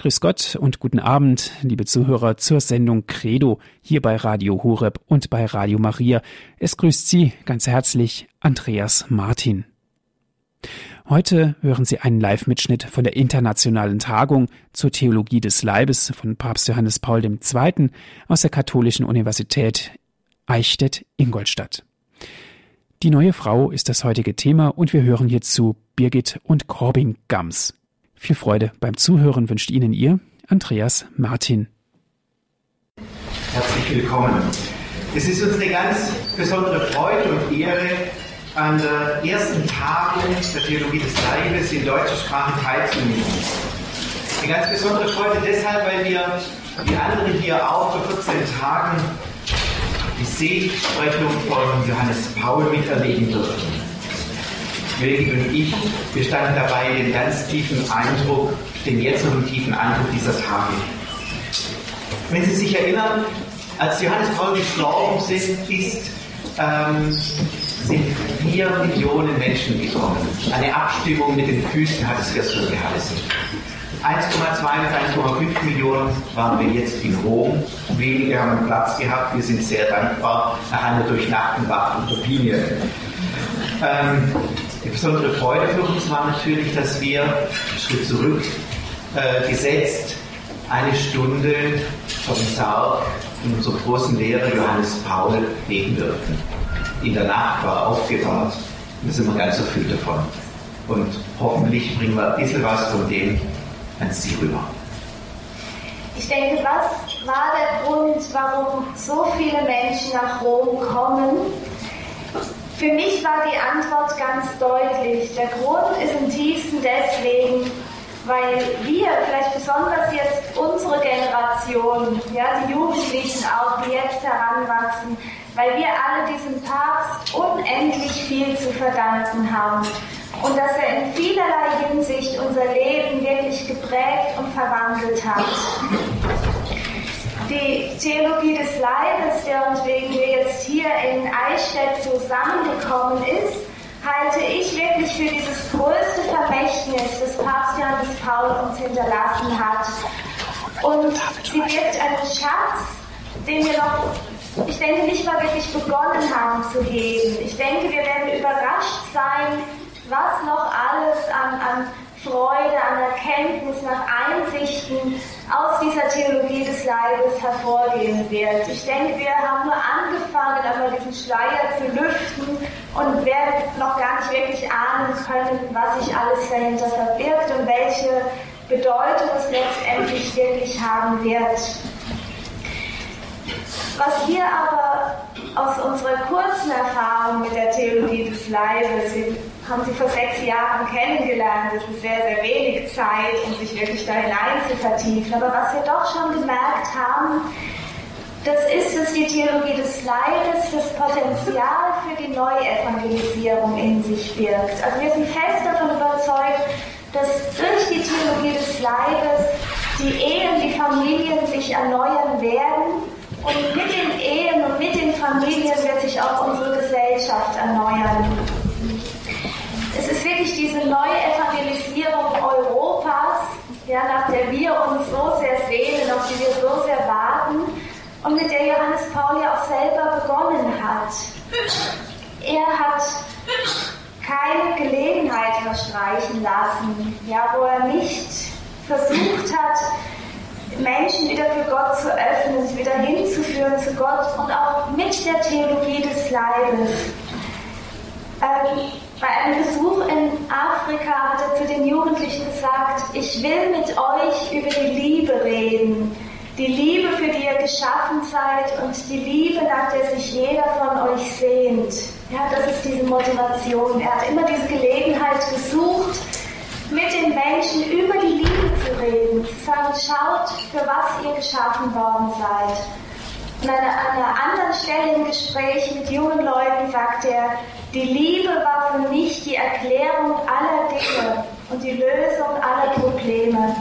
Grüß Gott und guten Abend, liebe Zuhörer, zur Sendung Credo hier bei Radio Horeb und bei Radio Maria. Es grüßt Sie ganz herzlich Andreas Martin. Heute hören Sie einen Live-Mitschnitt von der internationalen Tagung zur Theologie des Leibes von Papst Johannes Paul II. aus der Katholischen Universität Eichstätt-Ingolstadt. Die neue Frau ist das heutige Thema und wir hören hierzu Birgit und Corbin Gams. Viel Freude beim Zuhören wünscht Ihnen Ihr Andreas Martin. Herzlich willkommen. Es ist uns eine ganz besondere Freude und Ehre, an der ersten Tagung der Theologie des Leibes in deutscher Sprache teilzunehmen. Eine ganz besondere Freude deshalb, weil wir, wie andere hier auch, vor 14 Tagen die Seligsprechung von Johannes Paul miterleben durften. Wilki und ich, wir standen dabei den ganz tiefen Eindruck, den jetzt noch tiefen Eindruck dieser Tage. Wenn Sie sich erinnern, als Johannes Paul gestorben ist, ähm, sind vier Millionen Menschen gekommen. Eine Abstimmung mit den Füßen hat es so geheißen. 1,2 bis 1,5 Millionen waren wir jetzt in Rom. Wenige haben Platz gehabt. Wir sind sehr dankbar nach einer durchnachten Wacht und Opinion. Ähm, die besondere Freude für uns war natürlich, dass wir einen Schritt zurück äh, gesetzt eine Stunde vom Sarg in unserem großen Lehrer Johannes Paul leben dürfen. In der Nacht war aufgewahrt und da sind wir ganz erfüllt davon. Und hoffentlich bringen wir ein bisschen was von dem an Sie rüber. Ich denke, was war der Grund, warum so viele Menschen nach Rom kommen? Für mich war die Antwort ganz deutlich. Der Grund ist im tiefsten deswegen, weil wir, vielleicht besonders jetzt unsere Generation, ja, die Jugendlichen auch, die jetzt heranwachsen, weil wir alle diesem Papst unendlich viel zu verdanken haben und dass er in vielerlei Hinsicht unser Leben wirklich geprägt und verwandelt hat die Theologie des Leibes, deren wegen wir jetzt hier in Eichstätt zusammengekommen ist, halte ich wirklich für dieses größte Vermächtnis, das Papst Johannes Paul uns hinterlassen hat. Und sie wirkt einen Schatz, den wir noch, ich denke, nicht mal wirklich begonnen haben zu heben. Ich denke, wir werden überrascht sein, was noch alles an, an Freude, an Erkenntnis, nach Einsichten aus dieser Theologie des Leibes hervorgehen wird. Ich denke, wir haben nur angefangen, einmal diesen Schleier zu lüften und werden noch gar nicht wirklich ahnen können, was sich alles dahinter verbirgt und welche Bedeutung es letztendlich wirklich haben wird. Was wir aber aus unserer kurzen Erfahrung mit der Theologie des Leibes, haben sie vor sechs Jahren kennengelernt, das ist sehr, sehr wenig Zeit, um sich wirklich da hinein zu vertiefen, aber was wir doch schon gemerkt haben, das ist, dass die Theologie des Leibes das Potenzial für die Neuevangelisierung in sich birgt. Also wir sind fest davon überzeugt, dass durch die Theologie des Leibes die Ehen, die Familien sich erneuern werden und mit den Ehen und mit den Familien wird sich auch unsere Gesellschaft erneuern. Es ist wirklich diese neue Evangelisierung Europas, ja, nach der wir uns so sehr sehnen, auf die wir so sehr warten und mit der Johannes Paul ja auch selber begonnen hat. Er hat keine Gelegenheit verstreichen lassen, ja, wo er nicht versucht hat, Menschen wieder für Gott zu öffnen, sie wieder hinzuführen zu Gott und auch mit der Theologie des Leibes. Ähm, bei einem Besuch in Afrika hat er zu den Jugendlichen gesagt, ich will mit euch über die Liebe reden. Die Liebe, für die ihr geschaffen seid und die Liebe, nach der sich jeder von euch sehnt. Ja, das ist diese Motivation. Er hat immer diese Gelegenheit gesucht, mit den Menschen über die Liebe zu reden, zu sagen, schaut, für was ihr geschaffen worden seid. Und an einer anderen Stelle im Gespräch mit jungen Leuten sagt er, die Liebe war für mich die Erklärung aller Dinge und die Lösung aller Probleme.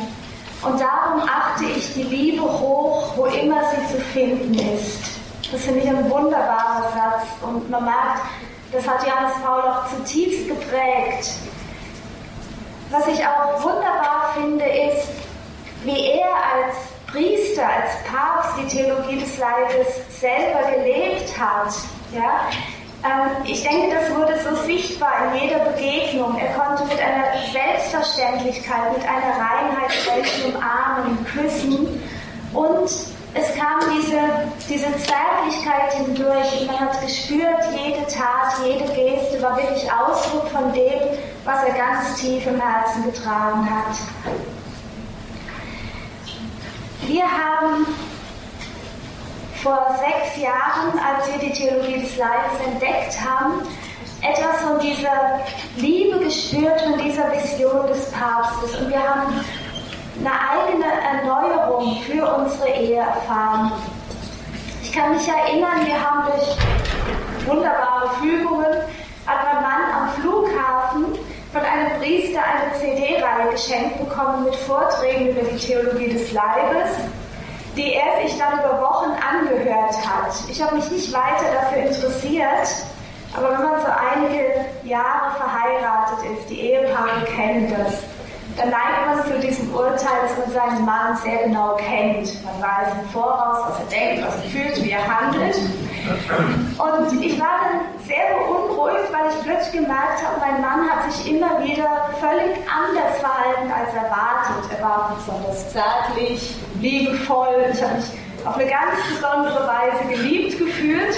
Und darum achte ich die Liebe hoch, wo immer sie zu finden ist. Das finde ich ein wunderbarer Satz und man merkt, das hat Johannes Paul auch zutiefst geprägt. Was ich auch wunderbar finde, ist, wie Priester, als Papst die Theologie des Leibes selber gelebt hat. Ja? Ähm, ich denke, das wurde so sichtbar in jeder Begegnung. Er konnte mit einer Selbstverständlichkeit, mit einer Reinheit Menschen umarmen, küssen und es kam diese, diese Zärtlichkeit hindurch man hat gespürt, jede Tat, jede Geste war wirklich Ausdruck von dem, was er ganz tief im Herzen getragen hat. Wir haben vor sechs Jahren, als wir die Theologie des Leibes entdeckt haben, etwas von dieser Liebe gespürt, von dieser Vision des Papstes. Und wir haben eine eigene Erneuerung für unsere Ehe erfahren. Ich kann mich erinnern, wir haben durch wunderbare Fügungen, hat mein Mann am Flughafen von einem Priester eine CD-Reihe geschenkt bekommen mit Vorträgen über die Theologie des Leibes, die er sich dann über Wochen angehört hat. Ich habe mich nicht weiter dafür interessiert, aber wenn man so einige Jahre verheiratet ist, die Ehepaare kennen das dann neigt man zu diesem Urteil, dass man seinen Mann sehr genau kennt. Man weiß im Voraus, was er denkt, was er fühlt, wie er handelt. Und ich war dann sehr beunruhigt, weil ich plötzlich gemerkt habe, mein Mann hat sich immer wieder völlig anders verhalten als erwartet. Er war besonders zärtlich, liebevoll. Ich habe mich auf eine ganz besondere Weise geliebt gefühlt.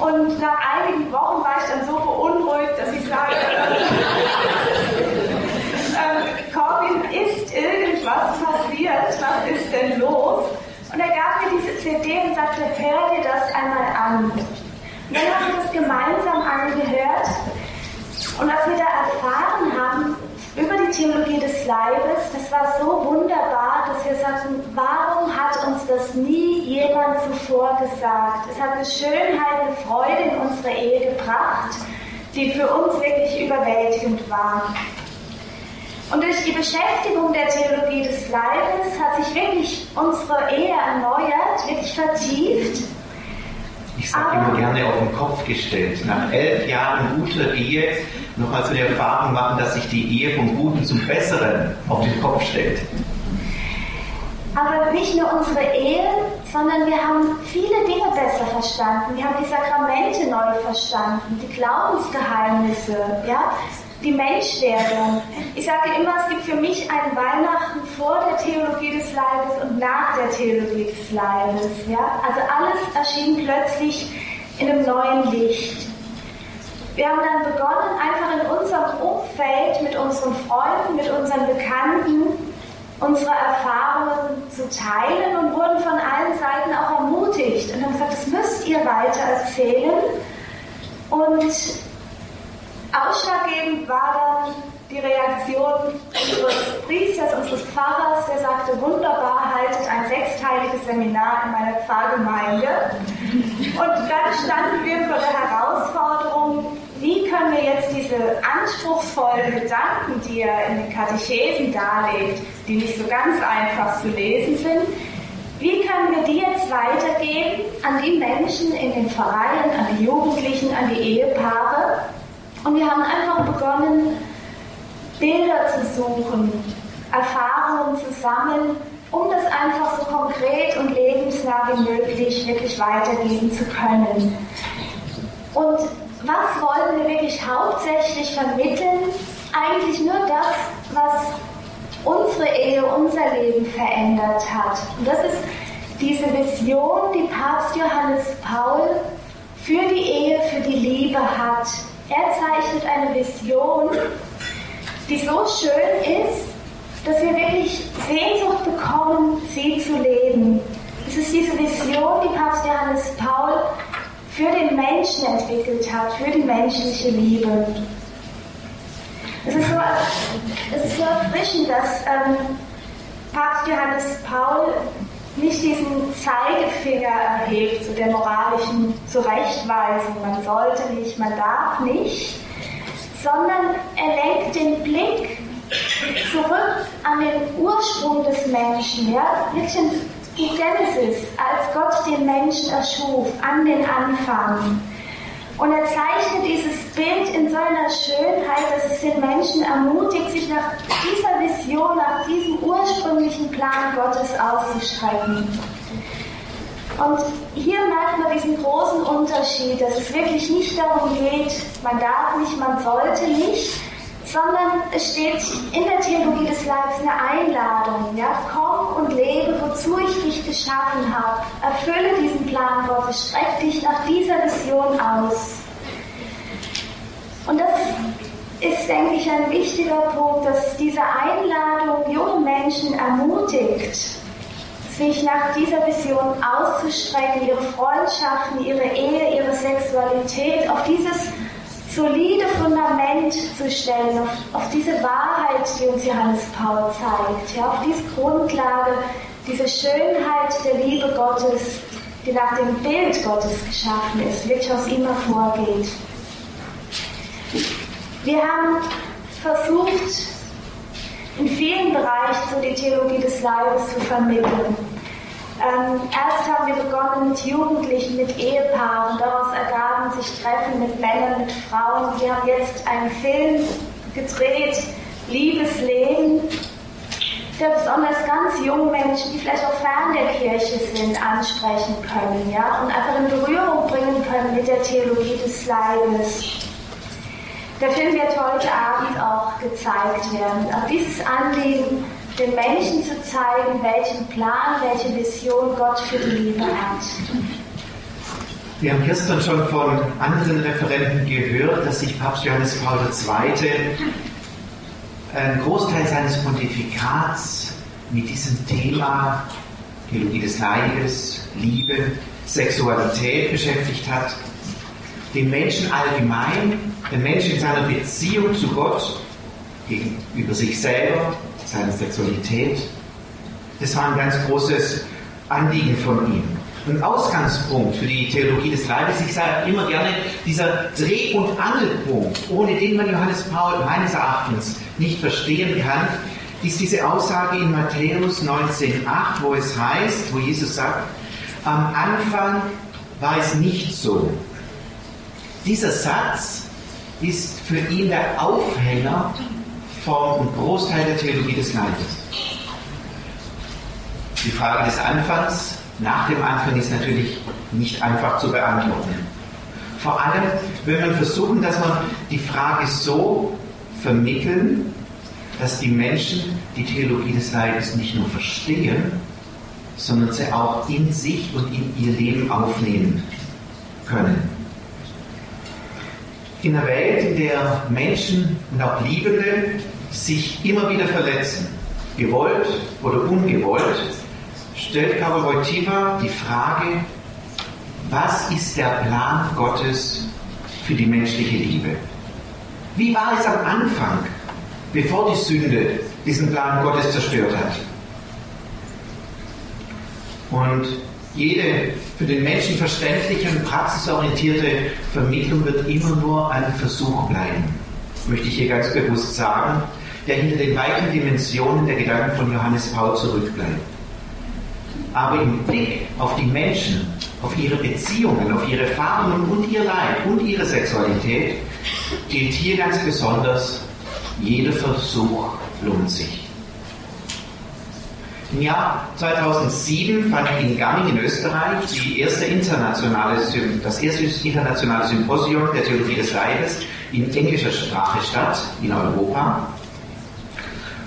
Und nach einigen Wochen war ich dann so beunruhigt, dass ich sage, ähm, Corbin, ist irgendwas passiert? Was ist denn los? Und er gab mir diese CD und sagte, hör dir das einmal an. Haben wir das gemeinsam angehört. Und was wir da erfahren haben über die Theologie des Leibes, das war so wunderbar, dass wir sagten, warum hat uns das nie jemand zuvor gesagt? Es hat eine Schönheit, eine Freude in unsere Ehe gebracht, die für uns wirklich überwältigend war. Und durch die Beschäftigung der Theologie des Leibes hat sich wirklich unsere Ehe erneuert, wirklich vertieft. Ich sage immer gerne auf den Kopf gestellt. Nach elf Jahren guter Ehe nochmal so die Erfahrung machen, dass sich die Ehe vom Guten zum Besseren auf den Kopf stellt. Aber nicht nur unsere Ehe, sondern wir haben viele Dinge besser verstanden. Wir haben die Sakramente neu verstanden, die Glaubensgeheimnisse, ja, die Menschwerdung. Ich sage immer, es gibt für mich ein Weihnachten vor der Theologie des Leibes und nach der Theologie des Leibes. Ja? Also alles erschien plötzlich in einem neuen Licht. Wir haben dann begonnen, einfach in unserem Umfeld mit unseren Freunden, mit unseren Bekannten unsere Erfahrungen zu teilen und wurden von allen Seiten auch ermutigt und haben gesagt, das müsst ihr weiter erzählen. Und Ausschlaggebend war dann die Reaktion unseres Priesters, unseres Pfarrers, der sagte, wunderbar, haltet ein sechsteiliges Seminar in meiner Pfarrgemeinde. Und dann standen wir vor der Herausforderung, wie können wir jetzt diese anspruchsvollen Gedanken, die er in den Katechesen darlegt, die nicht so ganz einfach zu lesen sind, wie können wir die jetzt weitergeben an die Menschen in den Vereinen, an die Jugendlichen, an die Ehepaare, und wir haben einfach begonnen, Bilder zu suchen, Erfahrungen zu sammeln, um das einfach so konkret und lebensnah wie möglich wirklich weitergeben zu können. Und was wollen wir wirklich hauptsächlich vermitteln? Eigentlich nur das, was unsere Ehe, unser Leben verändert hat. Und das ist diese Vision, die Papst Johannes Paul für die Ehe, für die Liebe hat. Er zeichnet eine Vision, die so schön ist, dass wir wirklich Sehnsucht bekommen, sie zu leben. Es ist diese Vision, die Papst Johannes Paul für den Menschen entwickelt hat, für die menschliche Liebe. Es ist so, es ist so erfrischend, dass ähm, Papst Johannes Paul nicht diesen Zeigefinger erhebt zu der moralischen Zurechtweisung, man sollte nicht, man darf nicht, sondern er lenkt den Blick zurück an den Ursprung des Menschen, ja, wirklich die Genesis, als Gott den Menschen erschuf, an den Anfang. Und er zeichnet dieses Bild in so einer Schönheit, dass es den Menschen ermutigt, sich nach dieser Vision, nach diesem ursprünglichen Plan Gottes auszustrecken. Und hier merkt man diesen großen Unterschied, dass es wirklich nicht darum geht, man darf nicht, man sollte nicht, sondern es steht in der Theologie des Leibes eine Einladung. Ja? Komm und lebe, wozu ich dich geschaffen habe. Erfülle diesen Plan Gottes, streck dich nach dieser Vision aus. Und das ist, denke ich, ein wichtiger Punkt, dass diese Einladung junge Menschen ermutigt, sich nach dieser Vision auszustrecken, ihre Freundschaften, ihre Ehe, ihre Sexualität auf dieses solide Fundament zu stellen, auf, auf diese Wahrheit, die uns Johannes Paul zeigt, ja, auf diese Grundlage, diese Schönheit der Liebe Gottes, die nach dem Bild Gottes geschaffen ist, wirklich aus ihm hervorgeht. Wir haben versucht, in vielen Bereichen so die Theologie des Leibes zu vermitteln. Ähm, erst haben wir begonnen mit Jugendlichen, mit Ehepaaren. Daraus ergaben sich Treffen mit Männern, mit Frauen. Wir haben jetzt einen Film gedreht, Liebesleben, der besonders ganz junge Menschen, die vielleicht auch fern der Kirche sind, ansprechen können, ja, und einfach in Berührung bringen können mit der Theologie des Leibes. Der Film wird heute Abend auch gezeigt werden. Auch dieses Anliegen den Menschen zu zeigen, welchen Plan, welche Vision Gott für die Liebe hat. Wir haben gestern schon von anderen Referenten gehört, dass sich Papst Johannes Paul II. einen Großteil seines Pontifikats mit diesem Thema Theologie des Leibes, Liebe, Sexualität beschäftigt hat. Den Menschen allgemein, den Menschen in seiner Beziehung zu Gott, gegenüber sich selber, seiner Sexualität. Das war ein ganz großes Anliegen von ihm. Ein Ausgangspunkt für die Theologie des Leibes, ich sage immer gerne, dieser Dreh- und Angelpunkt, ohne den man Johannes Paul meines Erachtens nicht verstehen kann, ist diese Aussage in Matthäus 19,8, wo es heißt, wo Jesus sagt, am Anfang war es nicht so. Dieser Satz ist für ihn der Aufhänger vom Großteil der Theologie des Leibes. Die Frage des Anfangs nach dem Anfang ist natürlich nicht einfach zu beantworten. Vor allem, wenn man versuchen, dass man die Frage so vermitteln, dass die Menschen die Theologie des Leibes nicht nur verstehen, sondern sie auch in sich und in ihr Leben aufnehmen können. In einer Welt, in der Menschen und auch Liebende sich immer wieder verletzen, gewollt oder ungewollt, stellt Karol Wojtyła die Frage, was ist der Plan Gottes für die menschliche Liebe? Wie war es am Anfang, bevor die Sünde diesen Plan Gottes zerstört hat? Und jede für den Menschen verständliche und praxisorientierte Vermittlung wird immer nur ein Versuch bleiben, möchte ich hier ganz bewusst sagen, der hinter den weiten Dimensionen der Gedanken von Johannes Paul zurückbleibt. Aber im Blick auf die Menschen, auf ihre Beziehungen, auf ihre Erfahrungen und ihr Leid und ihre Sexualität gilt hier ganz besonders, jeder Versuch lohnt sich. Im Jahr 2007 fand in Garning in Österreich die erste internationale, das erste internationale Symposium der Theologie des Leibes in englischer Sprache statt, in Europa.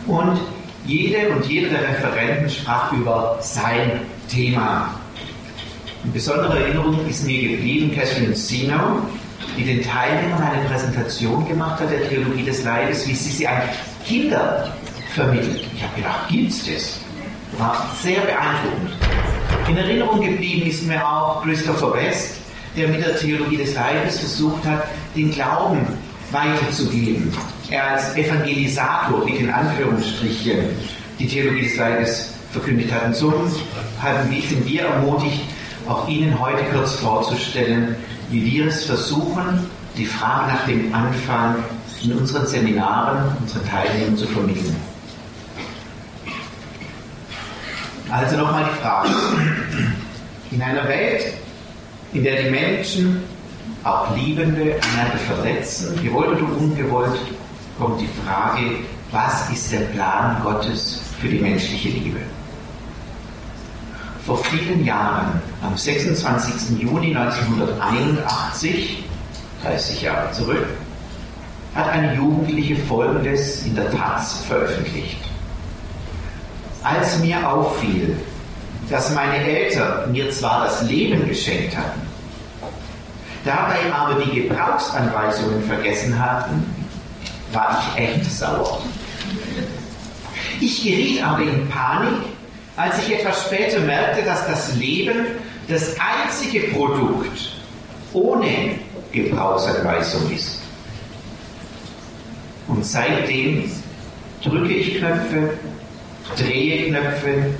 Und jede und jeder der Referenten sprach über sein Thema. In besonderer Erinnerung ist mir geblieben Catherine Sino, die den Teilnehmern eine Präsentation gemacht hat der Theologie des Leibes, wie sie sie an Kinder vermittelt. Ich habe gedacht, gibt's das? War sehr beeindruckend. In Erinnerung geblieben ist mir auch Christopher West, der mit der Theologie des Leibes versucht hat, den Glauben weiterzugeben. Er als Evangelisator, wie in Anführungsstrichen, die Theologie des Leibes verkündigt hat. Und so haben wir, sind wir ermutigt, auch Ihnen heute kurz vorzustellen, wie wir es versuchen, die Frage nach dem Anfang in unseren Seminaren, unseren Teilnehmern zu vermitteln. Also nochmal die Frage. In einer Welt, in der die Menschen auch Liebende einander verletzen, gewollt oder ungewollt, kommt die Frage, was ist der Plan Gottes für die menschliche Liebe? Vor vielen Jahren, am 26. Juni 1981, 30 Jahre zurück, hat eine Jugendliche Folgendes in der Taz veröffentlicht. Als mir auffiel, dass meine Eltern mir zwar das Leben geschenkt hatten, dabei aber die Gebrauchsanweisungen vergessen hatten, war ich echt sauer. Ich geriet aber in Panik, als ich etwas später merkte, dass das Leben das einzige Produkt ohne Gebrauchsanweisung ist. Und seitdem drücke ich Knöpfe, drehe Knöpfe,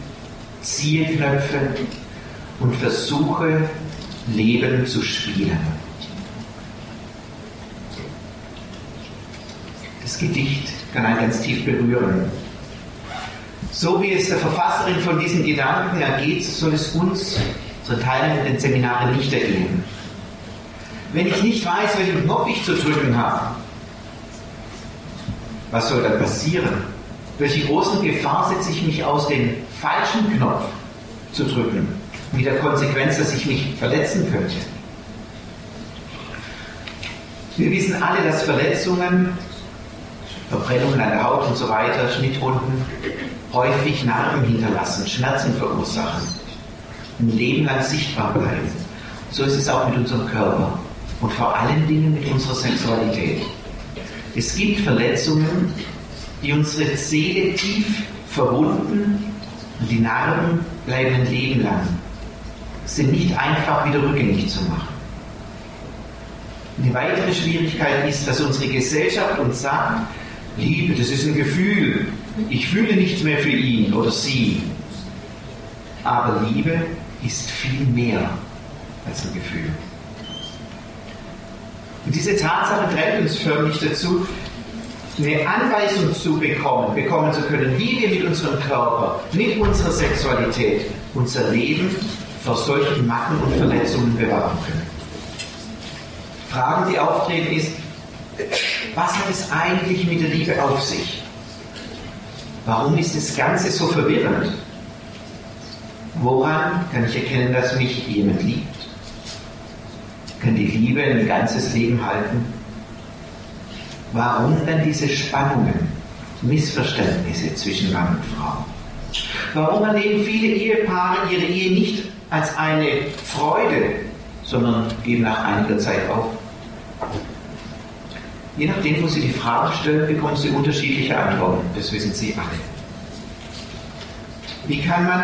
ziehe Knöpfe und versuche Leben zu spielen. Das Gedicht kann einen ganz tief berühren. So wie es der Verfasserin von diesen Gedanken ergeht, soll es uns in den Seminaren nicht ergehen. Wenn ich nicht weiß, welchen Knopf ich zu drücken habe, was soll dann passieren? Welche großen Gefahr setze ich mich aus, den falschen Knopf zu drücken? Mit der Konsequenz, dass ich mich verletzen könnte. Wir wissen alle, dass Verletzungen Verbrennungen an der Haut und so weiter, Schnittwunden, häufig Narben hinterlassen, Schmerzen verursachen, ein Leben lang sichtbar bleiben. So ist es auch mit unserem Körper und vor allen Dingen mit unserer Sexualität. Es gibt Verletzungen, die unsere Seele tief verwunden und die Narben bleiben ein Leben lang, sind nicht einfach wieder rückgängig zu machen. Eine weitere Schwierigkeit ist, dass unsere Gesellschaft uns sagt, Liebe, das ist ein Gefühl. Ich fühle nichts mehr für ihn oder sie. Aber Liebe ist viel mehr als ein Gefühl. Und diese Tatsache treibt uns förmlich dazu, eine Anweisung zu bekommen, bekommen zu können, wie wir mit unserem Körper, mit unserer Sexualität unser Leben vor solchen Macken und Verletzungen bewahren können. Fragen, die auftreten, ist, was hat es eigentlich mit der Liebe auf sich? Warum ist das Ganze so verwirrend? Woran kann ich erkennen, dass mich jemand liebt? Kann die Liebe ein ganzes Leben halten? Warum dann diese Spannungen, Missverständnisse zwischen Mann und Frau? Warum erleben viele Ehepaare ihre Ehe nicht als eine Freude, sondern geben nach einiger Zeit auf? Je nachdem, wo Sie die Frage stellen, bekommen Sie unterschiedliche Antworten. Das wissen Sie alle. Wie kann man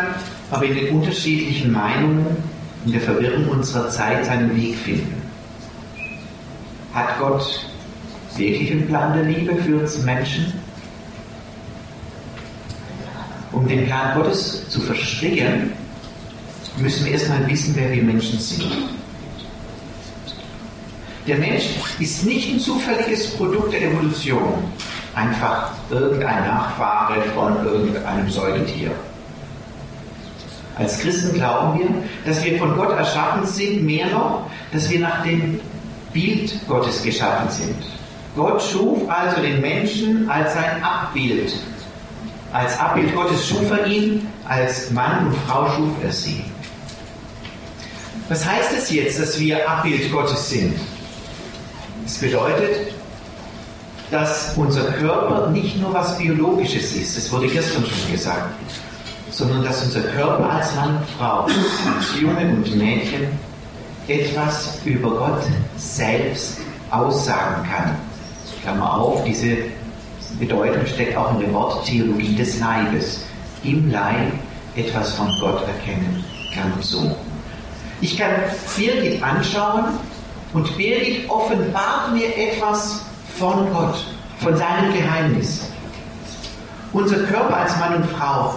aber in den unterschiedlichen Meinungen, in der Verwirrung unserer Zeit seinen Weg finden? Hat Gott wirklich einen Plan der Liebe für uns Menschen? Um den Plan Gottes zu verstehen, müssen wir erstmal wissen, wer wir Menschen sind. Der Mensch ist nicht ein zufälliges Produkt der Evolution, einfach irgendein Nachfahre von irgendeinem Säugetier. Als Christen glauben wir, dass wir von Gott erschaffen sind, mehr noch, dass wir nach dem Bild Gottes geschaffen sind. Gott schuf also den Menschen als sein Abbild. Als Abbild Gottes schuf er ihn, als Mann und Frau schuf er sie. Was heißt es jetzt, dass wir Abbild Gottes sind? Das bedeutet, dass unser Körper nicht nur was Biologisches ist, das wurde gestern schon gesagt, sondern dass unser Körper als Mann und Frau, als Junge und Mädchen etwas über Gott selbst aussagen kann. Klammer auf, diese Bedeutung steckt auch in dem Wort Theologie des Leibes. Im Leib etwas von Gott erkennen. Klammer zu. Ich kann Birgit anschauen und Birgit offenbart mir etwas von Gott, von seinem Geheimnis. Unser Körper als Mann und Frau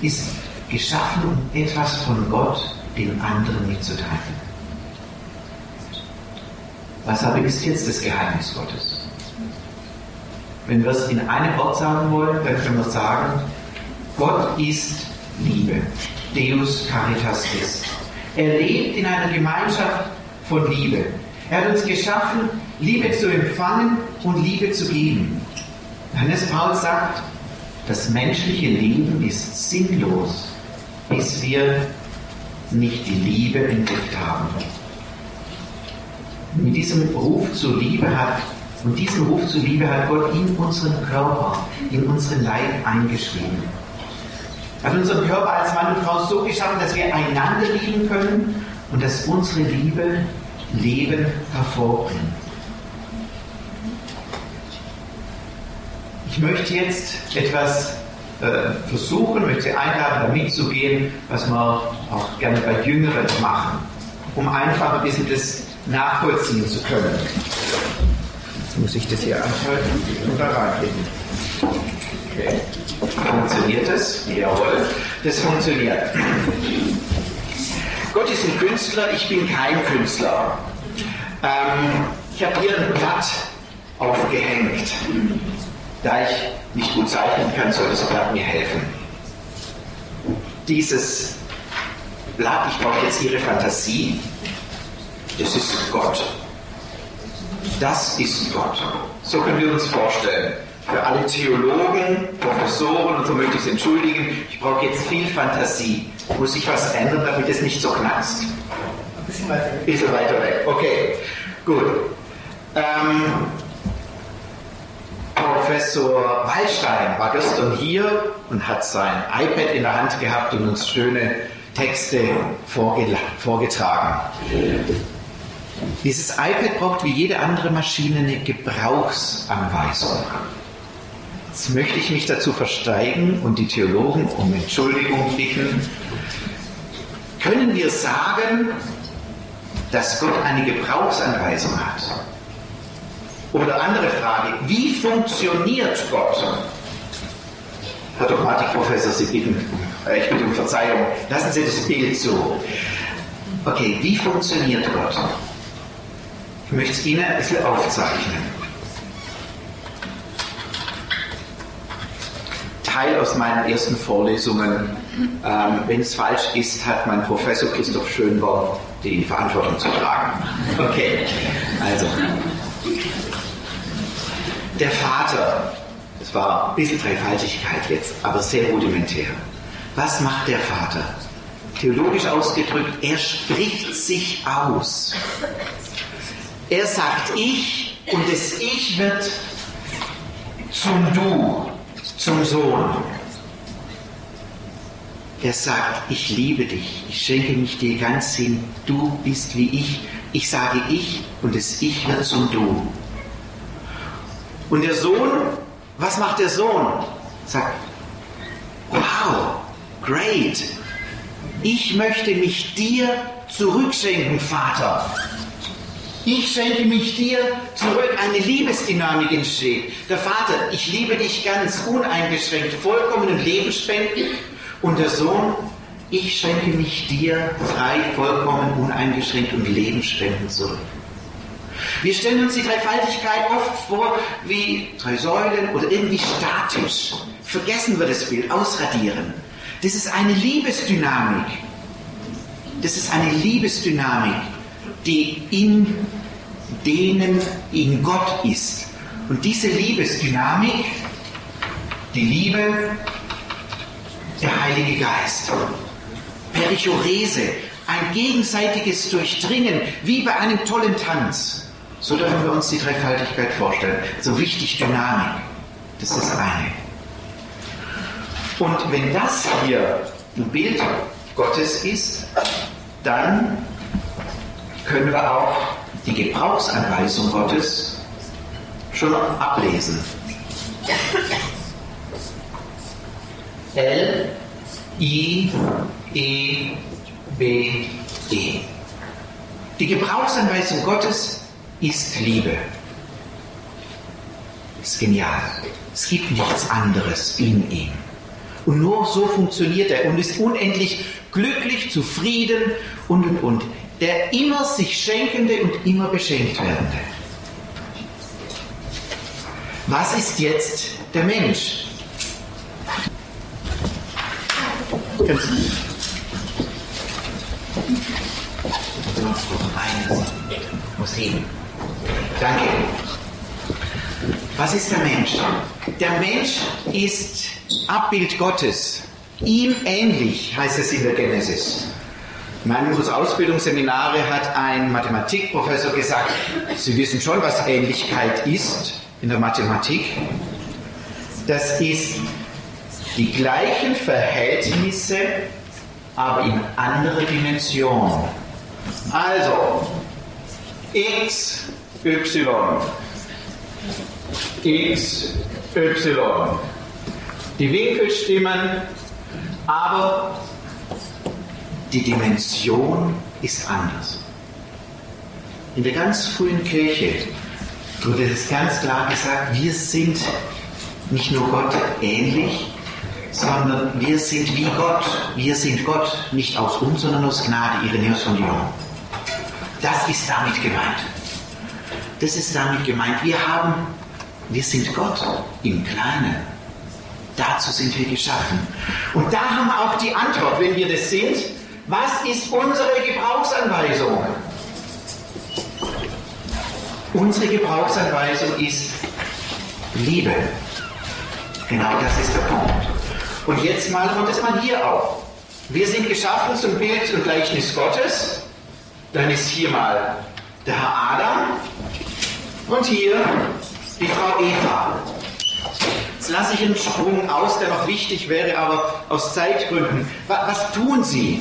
ist geschaffen, um etwas von Gott dem anderen mitzuteilen. Was aber ist jetzt das Geheimnis Gottes? Wenn wir es in einem Wort sagen wollen, dann können wir sagen, Gott ist Liebe. Deus Caritas ist. Er lebt in einer Gemeinschaft von Liebe. Er hat uns geschaffen, Liebe zu empfangen und Liebe zu geben. Hannes Paul sagt, das menschliche Leben ist sinnlos, bis wir nicht die Liebe entdeckt haben. Mit diesem Ruf zur Liebe hat, und diesen Ruf zur Liebe hat Gott in unseren Körper, in unseren Leib eingeschrieben. Er hat unseren Körper als Mann und Frau so geschaffen, dass wir einander lieben können und dass unsere Liebe Leben hervorbringt. Ich möchte jetzt etwas äh, versuchen, möchte Sie einladen, da mitzugehen, was wir auch gerne bei Jüngeren machen, um einfach ein bisschen das nachvollziehen zu können. Muss ich das hier anschalten oder reinlegen. Okay. Funktioniert das? Jawohl, das funktioniert. Gott ist ein Künstler, ich bin kein Künstler. Ähm, ich habe hier ein Blatt aufgehängt. Da ich nicht gut zeichnen kann, soll das Blatt mir helfen. Dieses Blatt, ich brauche jetzt Ihre Fantasie, das ist Gott. Das ist Gott. So können wir uns vorstellen. Für alle Theologen, Professoren und so möchte ich es entschuldigen, ich brauche jetzt viel Fantasie. Muss ich was ändern, damit es nicht so knackst? Ein bisschen weiter weg. Bisschen weiter weg. Okay, gut. Ähm, Professor Wallstein war gestern hier und hat sein iPad in der Hand gehabt und uns schöne Texte vorgetragen. Dieses iPad braucht wie jede andere Maschine eine Gebrauchsanweisung. Jetzt möchte ich mich dazu versteigen und die Theologen um Entschuldigung bitten. Können wir sagen, dass Gott eine Gebrauchsanweisung hat? Oder andere Frage, wie funktioniert Gott? Herr Dogmatikprofessor, Sie bitten, äh, ich bitte um Verzeihung, lassen Sie das Bild so. Okay, wie funktioniert Gott? Ich möchte es Ihnen ein bisschen aufzeichnen. Teil aus meinen ersten Vorlesungen. Ähm, Wenn es falsch ist, hat mein Professor Christoph Schönborn die Verantwortung zu tragen. Okay, also. Der Vater, das war ein bisschen Dreifaltigkeit jetzt, aber sehr rudimentär. Was macht der Vater? Theologisch ausgedrückt, er spricht sich aus. Er sagt ich und das Ich wird zum Du zum Sohn. Er sagt, ich liebe dich, ich schenke mich dir ganz hin, du bist wie ich. Ich sage ich und das Ich wird zum Du. Und der Sohn, was macht der Sohn? Sagt, wow, great, ich möchte mich dir zurückschenken, Vater. Ich schenke mich dir zurück. Eine Liebesdynamik entsteht. Der Vater, ich liebe dich ganz uneingeschränkt, vollkommen und lebensspendend. Und der Sohn, ich schenke mich dir frei, vollkommen, uneingeschränkt und lebensspendend zurück. Wir stellen uns die Dreifaltigkeit oft vor wie drei Säulen oder irgendwie statisch. Vergessen wir das Bild, ausradieren. Das ist eine Liebesdynamik. Das ist eine Liebesdynamik die in denen in Gott ist. Und diese Liebesdynamik, die Liebe, der Heilige Geist, Perichorese, ein gegenseitiges Durchdringen, wie bei einem tollen Tanz. So dürfen wir uns die Dreifaltigkeit vorstellen. So wichtig Dynamik. Das ist das eine. Und wenn das hier ein Bild Gottes ist, dann können wir auch die Gebrauchsanweisung Gottes schon ablesen. L, I, E, B, E. Die Gebrauchsanweisung Gottes ist Liebe. Ist genial. Es gibt nichts anderes in ihm. Und nur so funktioniert er und ist unendlich glücklich, zufrieden und und und der immer sich Schenkende und immer beschenkt werdende. Was ist jetzt der Mensch? Muss heben. Danke. Was ist der Mensch? Der Mensch ist Abbild Gottes. Ihm ähnlich heißt es in der Genesis. In einem unserer Ausbildungsseminare hat ein Mathematikprofessor gesagt, Sie wissen schon, was Ähnlichkeit ist in der Mathematik. Das ist die gleichen Verhältnisse, aber in anderer Dimension. Also, x, y, x, y. Die Winkel stimmen, aber die Dimension ist anders. In der ganz frühen Kirche wurde es ganz klar gesagt, wir sind nicht nur Gott ähnlich, sondern wir sind wie Gott. Wir sind Gott, nicht aus uns, sondern aus Gnade, Irenäus von Lyon. Das ist damit gemeint. Das ist damit gemeint. Wir haben, wir sind Gott im Kleinen. Dazu sind wir geschaffen. Und da haben wir auch die Antwort, wenn wir das sind. Was ist unsere Gebrauchsanweisung? Unsere Gebrauchsanweisung ist Liebe. Genau das ist der Punkt. Und jetzt mal kommt es mal hier auf. Wir sind geschaffen zum Bild und Gleichnis Gottes. Dann ist hier mal der Herr Adam und hier die Frau Eva. Jetzt lasse ich einen Sprung aus, der noch wichtig wäre, aber aus Zeitgründen. Was tun sie?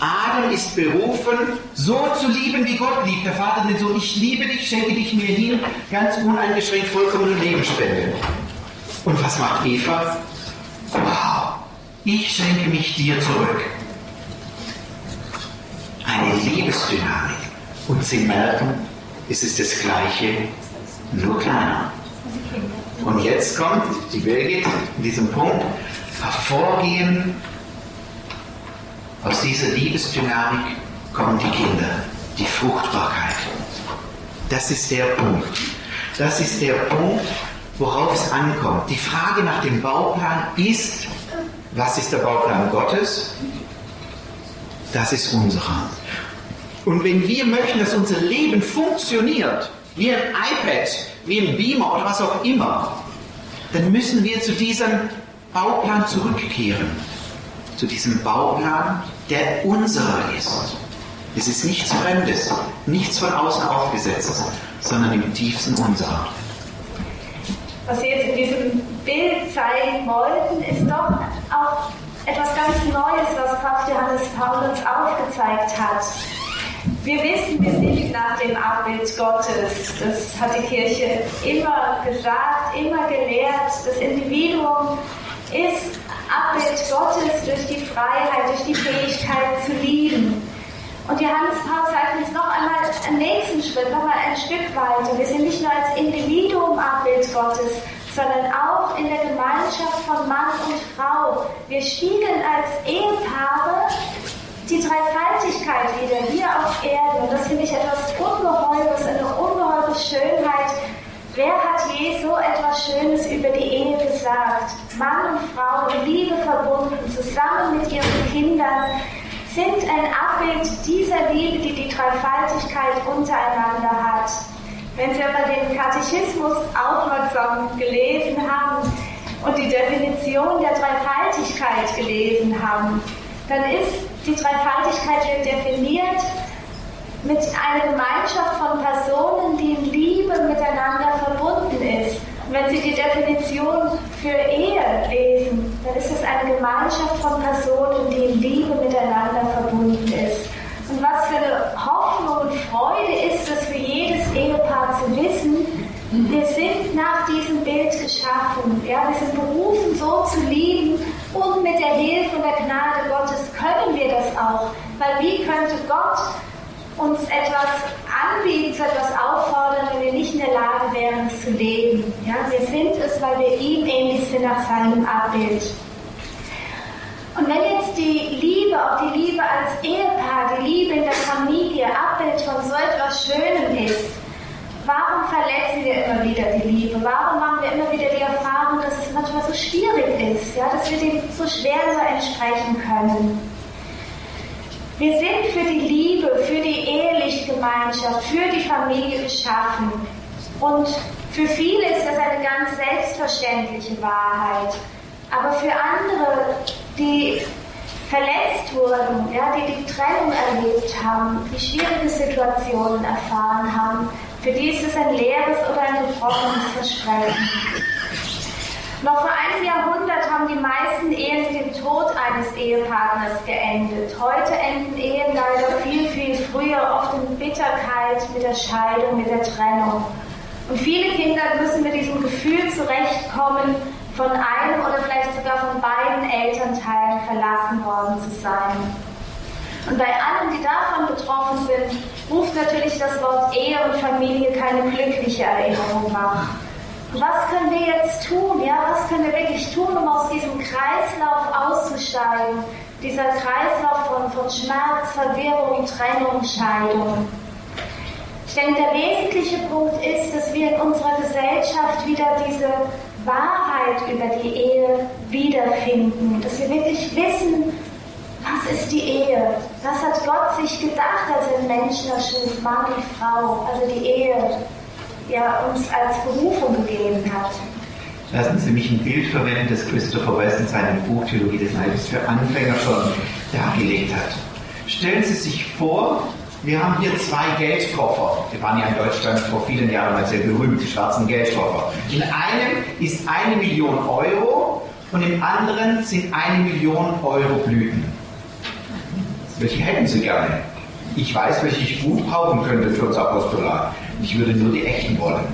Adam ist berufen, so zu lieben, wie Gott liebt. Der Vater nennt so, ich liebe dich, schenke dich mir hin, ganz uneingeschränkt vollkommene Lebensspende. Und was macht Eva? Wow, ich schenke mich dir zurück. Eine Liebesdynamik. Und Sie merken, es ist das Gleiche, nur kleiner. Und jetzt kommt die Birgit in diesem Punkt hervorgehen. Aus dieser Liebesdynamik kommen die Kinder, die Fruchtbarkeit. Das ist der Punkt. Das ist der Punkt, worauf es ankommt. Die Frage nach dem Bauplan ist, was ist der Bauplan Gottes? Das ist unserer. Und wenn wir möchten, dass unser Leben funktioniert, wie ein iPad, wie ein Beamer oder was auch immer, dann müssen wir zu diesem Bauplan zurückkehren. Zu diesem Bauplan, der unserer ist. Es ist nichts Fremdes, nichts von außen aufgesetztes, sondern im tiefsten unserer was Sie jetzt in diesem Bild zeigen wollten, ist doch auch etwas ganz Neues, was Papst Johannes Paul uns aufgezeigt hat. Wir wissen, wir sind nach dem Abbild Gottes. Das hat die Kirche immer gesagt, immer gelehrt. Das Individuum ist Abbild Gottes durch die Freiheit, durch die Fähigkeit zu lieben. Und Johannes Paul zeigt uns noch einmal einen nächsten Schritt, noch einmal ein Stück weiter. Wir sind nicht nur als Individuum Abbild Gottes, sondern auch in der Gemeinschaft von Mann und Frau. Wir spiegeln als Ehepaare die Dreifaltigkeit wieder hier auf Erden. Und das finde ich etwas Ungeheures, eine ungeheure Schönheit. Wer hat je so etwas Schönes über die Ehe gesagt? Mann und Frau in Liebe verbunden, zusammen mit ihren Kindern sind ein Abbild dieser Liebe, die die Dreifaltigkeit untereinander hat. Wenn Sie aber den Katechismus aufmerksam gelesen haben und die Definition der Dreifaltigkeit gelesen haben, dann ist die Dreifaltigkeit definiert mit einer Gemeinschaft von Personen, die in Liebe miteinander verbunden ist. Und wenn Sie die Definition für Ehe lesen, dann ist es eine Gemeinschaft von Personen, die in Liebe miteinander verbunden ist. Und was für eine Hoffnung und Freude ist es für jedes Ehepaar zu wissen, wir sind nach diesem Bild geschaffen. Ja, wir sind berufen, so zu lieben und mit der Hilfe und der Gnade Gottes können wir das auch. Weil wie könnte Gott uns etwas anbieten, zu etwas auffordern, wenn wir nicht in der Lage wären, zu leben. Ja, wir sind es, weil wir ihm ähnlich sind nach seinem Abbild. Und wenn jetzt die Liebe, auch die Liebe als Ehepaar, die Liebe in der Familie, Abbild von so etwas Schönem ist, warum verletzen wir immer wieder die Liebe? Warum machen wir immer wieder die Erfahrung, dass es manchmal so schwierig ist, ja, dass wir dem so schwer nur entsprechen können? Wir sind für die Liebe, für die eheliche Gemeinschaft, für die Familie geschaffen. Und für viele ist das eine ganz selbstverständliche Wahrheit. Aber für andere, die verletzt wurden, ja, die die Trennung erlebt haben, die schwierige Situationen erfahren haben, für die ist es ein leeres oder ein gebrochenes Versprechen. Noch vor einem Jahrhundert haben die meisten Ehen mit dem Tod eines Ehepartners geendet. Heute enden Ehen leider viel, viel früher, oft in Bitterkeit, mit der Scheidung, mit der Trennung. Und viele Kinder müssen mit diesem Gefühl zurechtkommen, von einem oder vielleicht sogar von beiden Elternteilen verlassen worden zu sein. Und bei allen, die davon betroffen sind, ruft natürlich das Wort Ehe und Familie keine glückliche Erinnerung wach. Was können wir jetzt tun? Ja, was können wir wirklich tun, um aus diesem Kreislauf auszusteigen? Dieser Kreislauf von, von Schmerz, Verwirrung, Trennung, Scheidung. Ich denke, der wesentliche Punkt ist, dass wir in unserer Gesellschaft wieder diese Wahrheit über die Ehe wiederfinden, dass wir wirklich wissen, was ist die Ehe? Was hat Gott sich gedacht, als er den Menschen erschuf, Mann und Frau, also die Ehe, ja, uns als Berufung gegeben hat? Lassen Sie mich ein Bild verwenden, das Christopher West in seinem Buch Theologie des Leibes für Anfänger schon dargelegt hat. Stellen Sie sich vor, wir haben hier zwei Geldkoffer. Wir waren ja in Deutschland vor vielen Jahren mal sehr berühmt, die schwarzen Geldkoffer. In einem ist eine Million Euro und im anderen sind eine Million Euro Blüten. Welche hätten Sie gerne? Ich weiß, welche ich gut brauchen könnte für unser Apostolat. Ich würde nur die echten wollen.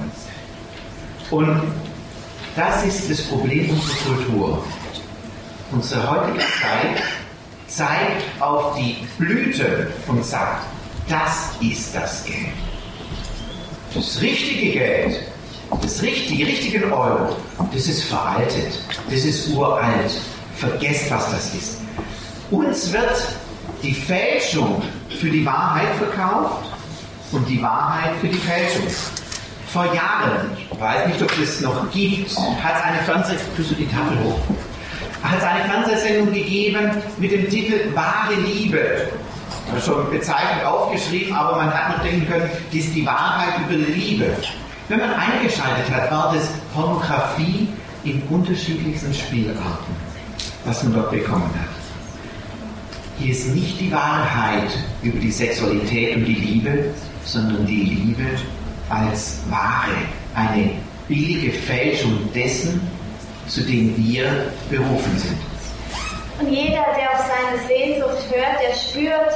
Und das ist das Problem unserer Kultur. Unsere heutige Zeit zeigt auf die Blüte und sagt, das ist das Geld. Das richtige Geld, das richtige, die richtigen Euro, das ist veraltet, das ist uralt. Vergesst, was das ist. Uns wird die Fälschung für die Wahrheit verkauft und die Wahrheit für die Fälschung. Vor Jahren, ich weiß nicht, ob es noch gibt, hat es eine Fernsehsendung, die Tafel hoch, hat es eine Fernsehsendung gegeben mit dem Titel Wahre Liebe schon bezeichnend aufgeschrieben, aber man hat noch denken können, das ist die Wahrheit über Liebe. Wenn man eingeschaltet hat, war das Pornografie in unterschiedlichsten Spielarten, was man dort bekommen hat. Hier ist nicht die Wahrheit über die Sexualität und die Liebe, sondern die Liebe als Ware, eine billige Fälschung dessen, zu dem wir berufen sind. Und jeder, der auf seine Sehnsucht hört, der spürt,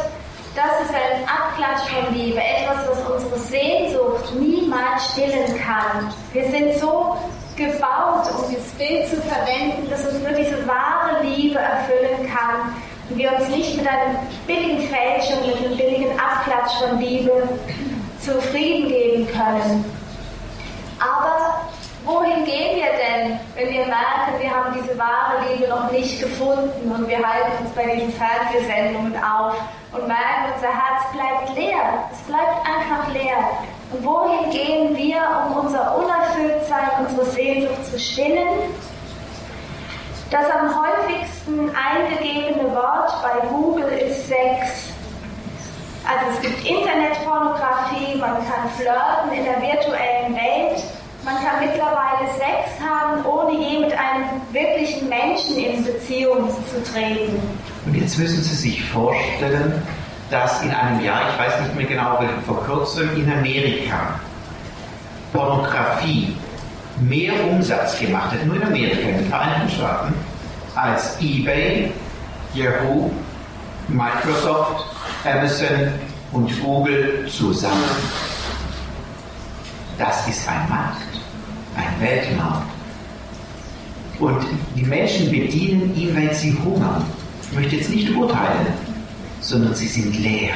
das ist ein Abklatsch von Liebe, etwas, was unsere Sehnsucht niemals stillen kann. Wir sind so gebaut, um dieses Bild zu verwenden, dass uns nur diese wahre Liebe erfüllen kann wir uns nicht mit einer billigen Fälschung, mit einem billigen Abklatsch von Liebe zufrieden geben können. Aber wohin gehen wir denn, wenn wir merken, wir haben diese wahre Liebe noch nicht gefunden und wir halten uns bei diesen Fernsehsendungen auf und merken, unser Herz bleibt leer. Es bleibt einfach leer. Und wohin gehen wir, um unser Unerfülltsein, unsere Sehnsucht zu stillen? Das am häufigsten eingegebene Wort bei Google ist Sex. Also es gibt Internetpornografie, man kann flirten in der virtuellen Welt man kann mittlerweile Sex haben, ohne je mit einem wirklichen Menschen in Beziehung zu treten. Und jetzt müssen Sie sich vorstellen, dass in einem Jahr, ich weiß nicht mehr genau, vor kurzem in Amerika Pornografie mehr Umsatz gemacht hat, nur in Amerika, in den Vereinigten Staaten, als eBay, Yahoo, Microsoft, Amazon und Google zusammen. Das ist ein Markt ein Weltmarkt. Und die Menschen bedienen ihn, weil sie hungern. Ich möchte jetzt nicht urteilen, sondern sie sind leer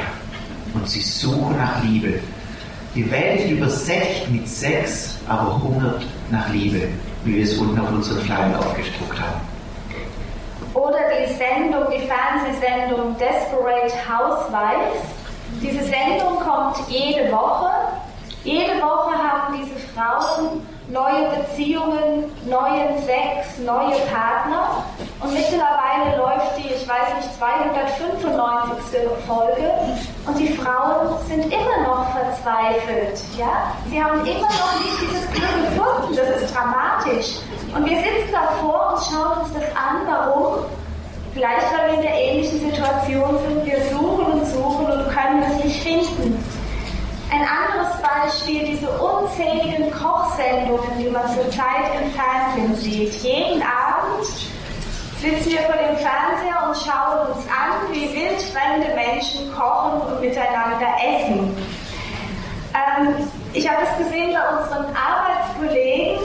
und sie suchen nach Liebe. Die Welt übersättigt mit Sex, aber hungert nach Liebe, wie wir es unten auf unseren Flaggen aufgedruckt haben. Oder die Sendung, die Fernsehsendung Desperate Housewives. Diese Sendung kommt jede Woche. Jede Woche haben diese Frauen neue Beziehungen, neuen Sex, neue Partner. Und mittlerweile läuft die, ich weiß nicht, 295. Folge und die Frauen sind immer noch verzweifelt. Ja? Sie haben immer noch nicht dieses Glück gefunden, das ist dramatisch. Und wir sitzen davor und schauen uns das an, warum? Vielleicht, weil wir in der ähnlichen Situation sind, wir suchen und suchen und können es nicht finden. Ein anderes Beispiel, diese unzähligen Kochsendungen, die man zurzeit im Fernsehen sieht. Jeden Abend sitzen wir vor dem Fernseher und schauen uns an, wie wildfremde Menschen kochen und miteinander essen. Ähm, ich habe es gesehen bei unseren Arbeitskollegen,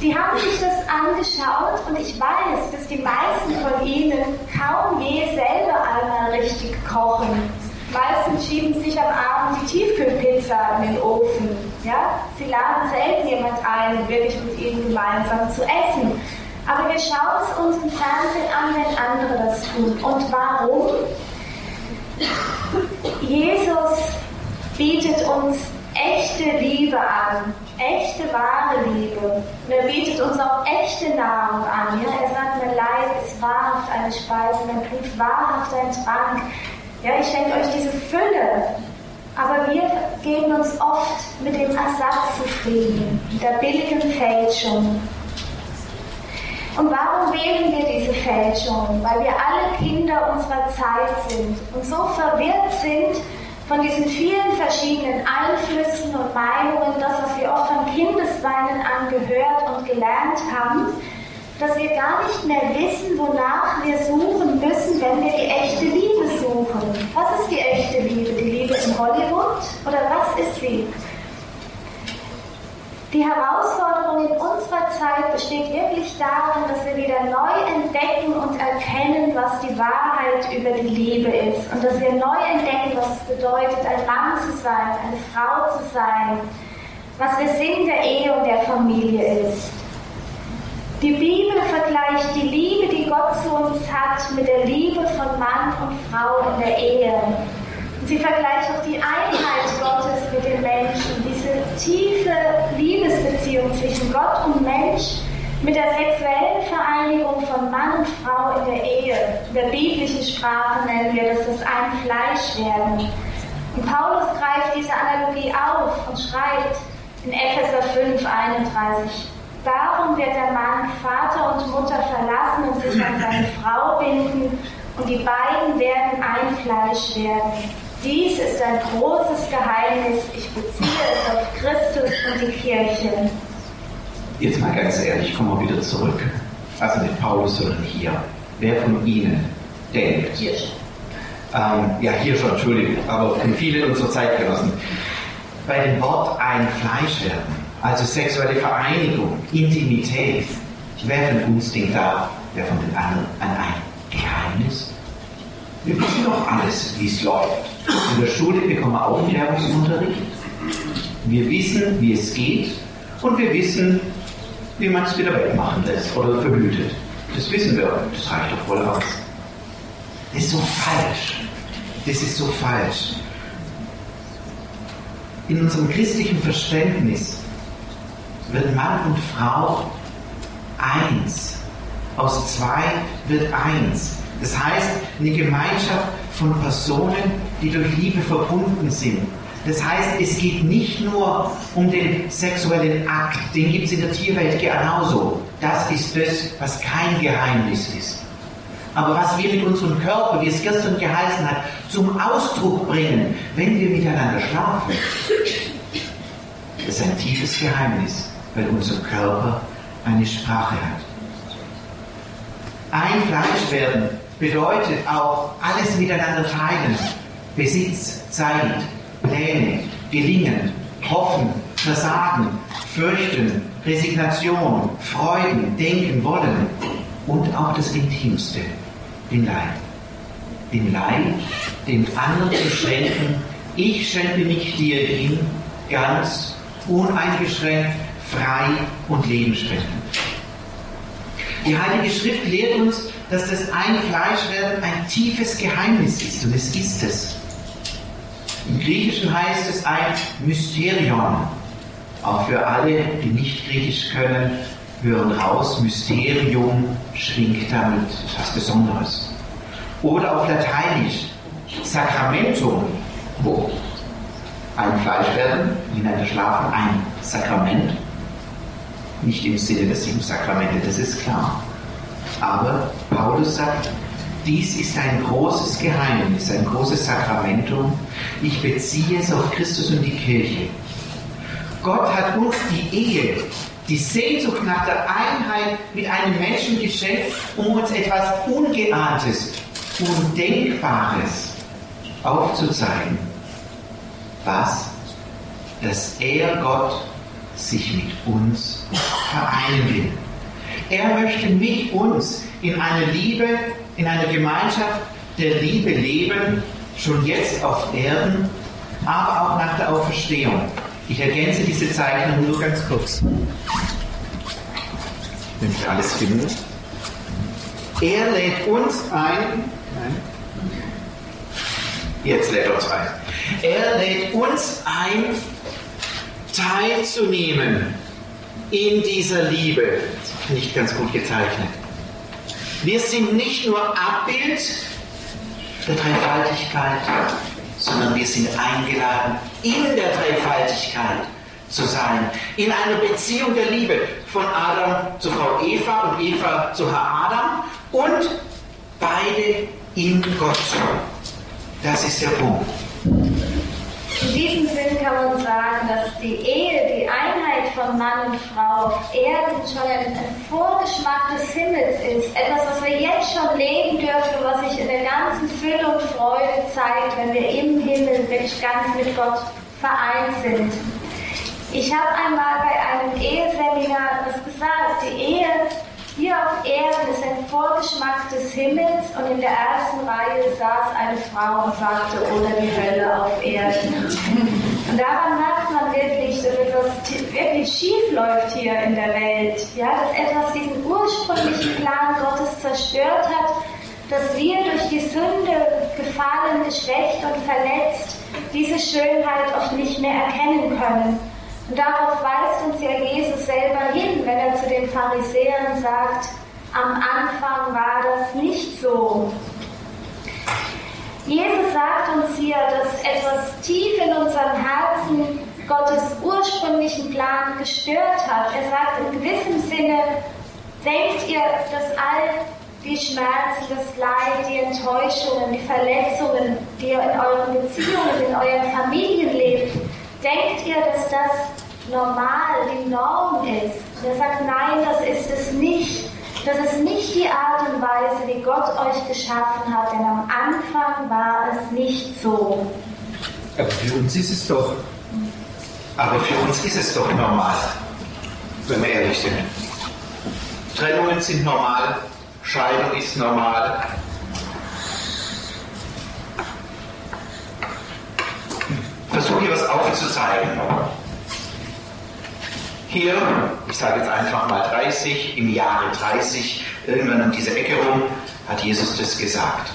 die haben sich das angeschaut und ich weiß, dass die meisten von ihnen kaum je selber einmal richtig kochen. Meistens schieben sich am Abend die Tiefkühlpizza in den Ofen. Ja? Sie laden selten jemand ein, wirklich mit ihnen gemeinsam zu essen. Aber wir schauen es uns im Fernsehen an, wenn andere das tun. Und warum? Jesus bietet uns echte Liebe an, echte wahre Liebe. Und er bietet uns auch echte Nahrung an. Ja? Er sagt, mein Leib ist wahrhaft eine Speise, mein Blut wahrhaft ein Trank. Ja, ich schenke euch diese Fülle. Aber wir geben uns oft mit dem Ersatz zufrieden, mit der billigen Fälschung. Und warum wählen wir diese Fälschung? Weil wir alle Kinder unserer Zeit sind und so verwirrt sind von diesen vielen verschiedenen Einflüssen und Meinungen, das, was wir oft von Kindesbeinen an gehört und gelernt haben, dass wir gar nicht mehr wissen, wonach wir suchen müssen, wenn wir die echte Liebe suchen. Was ist die echte Liebe? Die Liebe in Hollywood? Oder was ist sie? Die Herausforderung in unserer Zeit besteht wirklich darin, dass wir wieder neu entdecken und erkennen, was die Wahrheit über die Liebe ist. Und dass wir neu entdecken, was es bedeutet, ein Mann zu sein, eine Frau zu sein, was der Sinn der Ehe und der Familie ist. Die Bibel vergleicht die Liebe, die Gott zu uns hat, mit der Liebe von Mann und Frau in der Ehe. Sie vergleicht auch die Einheit Gottes mit den Menschen, diese tiefe Liebesbeziehung zwischen Gott und Mensch mit der sexuellen Vereinigung von Mann und Frau in der Ehe. In der biblischen Sprache nennen wir das das ein Fleisch werden. Und Paulus greift diese Analogie auf und schreibt in Epheser 5, 31. Darum wird der Mann Vater und Mutter verlassen und sich an seine Frau binden, und die beiden werden ein Fleisch werden. Dies ist ein großes Geheimnis. Ich beziehe es auf Christus und die Kirche. Jetzt mal ganz ehrlich, kommen wir wieder zurück. Also nicht Paulus, sondern hier. Wer von Ihnen denkt? Hier. Ähm, ja, hier schon, Entschuldigung, aber von vielen unserer Zeitgenossen. Bei dem Wort ein Fleisch werden, also sexuelle Vereinigung, Intimität, wer von uns denkt da, wer von den anderen an ein Geheimnis? Wir wissen doch alles, wie es läuft. In der Schule bekommen wir Aufklärungsunterricht. Wir wissen, wie es geht und wir wissen, wie man es wieder wegmachen lässt oder verhütet. Das wissen wir, das reicht doch voll aus. Das ist so falsch. Das ist so falsch. In unserem christlichen Verständnis wird Mann und Frau eins. Aus zwei wird eins. Das heißt, eine Gemeinschaft von Personen, die durch Liebe verbunden sind. Das heißt, es geht nicht nur um den sexuellen Akt, den gibt es in der Tierwelt genauso. Das ist das, was kein Geheimnis ist. Aber was wir mit unserem Körper, wie es gestern geheißen hat, zum Ausdruck bringen, wenn wir miteinander schlafen, ist ein tiefes Geheimnis, weil unser Körper eine Sprache hat. Ein Fleisch werden bedeutet auch alles miteinander teilen. Besitz, Zeit, Pläne, Gelingen, Hoffen, Versagen, Fürchten, Resignation, Freuden, Denken, Wollen und auch das Intimste, den Leib. Den Leib, den anderen zu schenken. Ich schenke mich dir hin, ganz, uneingeschränkt, frei und lebensspendend. Die Heilige Schrift lehrt uns, dass das ein Fleischwerden ein tiefes Geheimnis ist und es ist es. Im Griechischen heißt es ein Mysterion. Auch für alle, die nicht Griechisch können, hören raus, Mysterium, schwingt damit etwas Besonderes. Oder auf Lateinisch Sacramentum, wo ein Fleisch werden, miteinander schlafen, ein Sakrament. Nicht im Sinne der sieben Sakramente, das ist klar. Aber Paulus sagt, dies ist ein großes Geheimnis, ein großes Sakramentum. Ich beziehe es auf Christus und die Kirche. Gott hat uns die Ehe, die Sehnsucht nach der Einheit mit einem Menschen geschenkt, um uns etwas Ungeahntes, Undenkbares aufzuzeigen. Was? Dass er, Gott, sich mit uns vereinen will. Er möchte mit uns in einer Liebe, in einer Gemeinschaft der Liebe leben, schon jetzt auf Erden, aber auch nach der Auferstehung. Ich ergänze diese Zeichnung nur ganz kurz. Wenn ich alles finde. Er lädt uns ein. Nein. Jetzt lädt er uns ein. Er lädt uns ein, teilzunehmen in dieser Liebe. Nicht ganz gut gezeichnet. Wir sind nicht nur Abbild der Dreifaltigkeit, sondern wir sind eingeladen, in der Dreifaltigkeit zu sein, in einer Beziehung der Liebe von Adam zu Frau Eva und Eva zu Herr Adam und beide in Gott. Das ist der Punkt. In diesem Sinn kann man sagen, dass die Ehe, die Einheit von Mann und Frau auf Erden schon ein, Vorgeschmack des Himmels ist. Etwas, was wir jetzt schon leben dürfen, was sich in der ganzen Fülle und Freude zeigt, wenn wir im Himmel wirklich ganz mit Gott vereint sind. Ich habe einmal bei einem Eheseminar das gesagt, die Ehe hier auf Erden ist ein Vorgeschmack des Himmels und in der ersten Reihe saß eine Frau und sagte, oder die Hölle auf Erden. Und daran merkt man wirklich, dass etwas wirklich schief läuft hier in der Welt. Ja, dass etwas diesen ursprünglichen Plan Gottes zerstört hat, dass wir durch die Sünde gefallen, geschwächt und verletzt diese Schönheit oft nicht mehr erkennen können. Und darauf weist uns ja Jesus selber hin, wenn er zu den Pharisäern sagt, am Anfang war das nicht so. Jesus sagt uns hier, dass etwas tief in unserem Herzen Gottes ursprünglichen Plan gestört hat. Er sagt in gewissem Sinne, denkt ihr, dass all die Schmerzen, das Leid, die Enttäuschungen, die Verletzungen, die ihr in euren Beziehungen, in euren Familien lebt, Denkt ihr, dass das normal, die Norm ist? Und er sagt, nein, das ist es nicht. Das ist nicht die Art und Weise, wie Gott euch geschaffen hat, denn am Anfang war es nicht so. Aber für uns ist es doch. Aber für uns ist es doch normal, wenn wir ehrlich sind. Trennungen sind normal, Scheidung ist normal, versuche hier was aufzuzeigen. Hier, ich sage jetzt einfach mal 30, im Jahre 30, irgendwann um diese Ecke rum, hat Jesus das gesagt.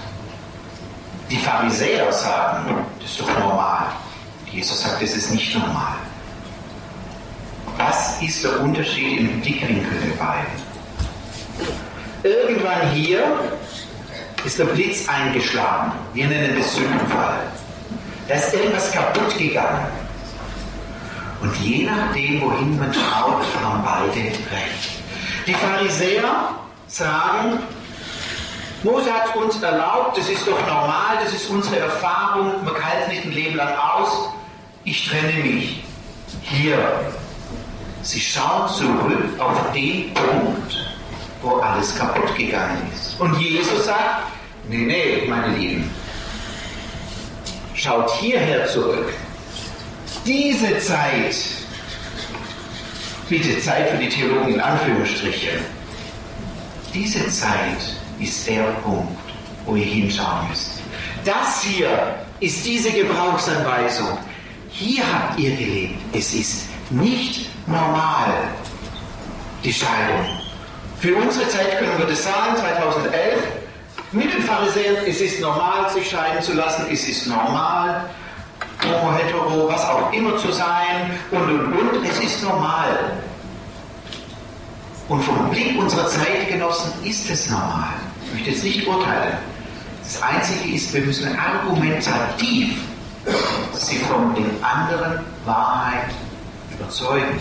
Die Pharisäer sagen, das ist doch normal. Jesus sagt, das ist nicht normal. Was ist der Unterschied im Blickwinkel der beiden? Irgendwann hier ist der Blitz eingeschlagen. Wir nennen das Sündenfall. Da ist irgendwas kaputt gegangen. Und je nachdem, wohin man schaut, haben beide recht. Die Pharisäer sagen, Mose hat uns erlaubt, das ist doch normal, das ist unsere Erfahrung, man hält nicht ein Leben lang aus, ich trenne mich. Hier, sie schauen zurück auf den Punkt, wo alles kaputt gegangen ist. Und Jesus sagt, nee, nee, meine Lieben, schaut hierher zurück. Diese Zeit, bitte Zeit für die Theologen in Anführungsstrichen, diese Zeit ist der Punkt, wo ihr hinschauen müsst. Das hier ist diese Gebrauchsanweisung. Hier habt ihr gelebt. Es ist nicht normal, die Scheidung. Für unsere Zeit können wir das sagen, 2011, mit den Pharisäern, es ist normal, sich scheiden zu lassen, es ist normal, homo, hetero, was auch immer zu sein und und und, es ist normal. Und vom Blick unserer Zeitgenossen ist es normal. Ich möchte jetzt nicht urteilen. Das Einzige ist, wir müssen argumentativ sie von den anderen Wahrheit überzeugen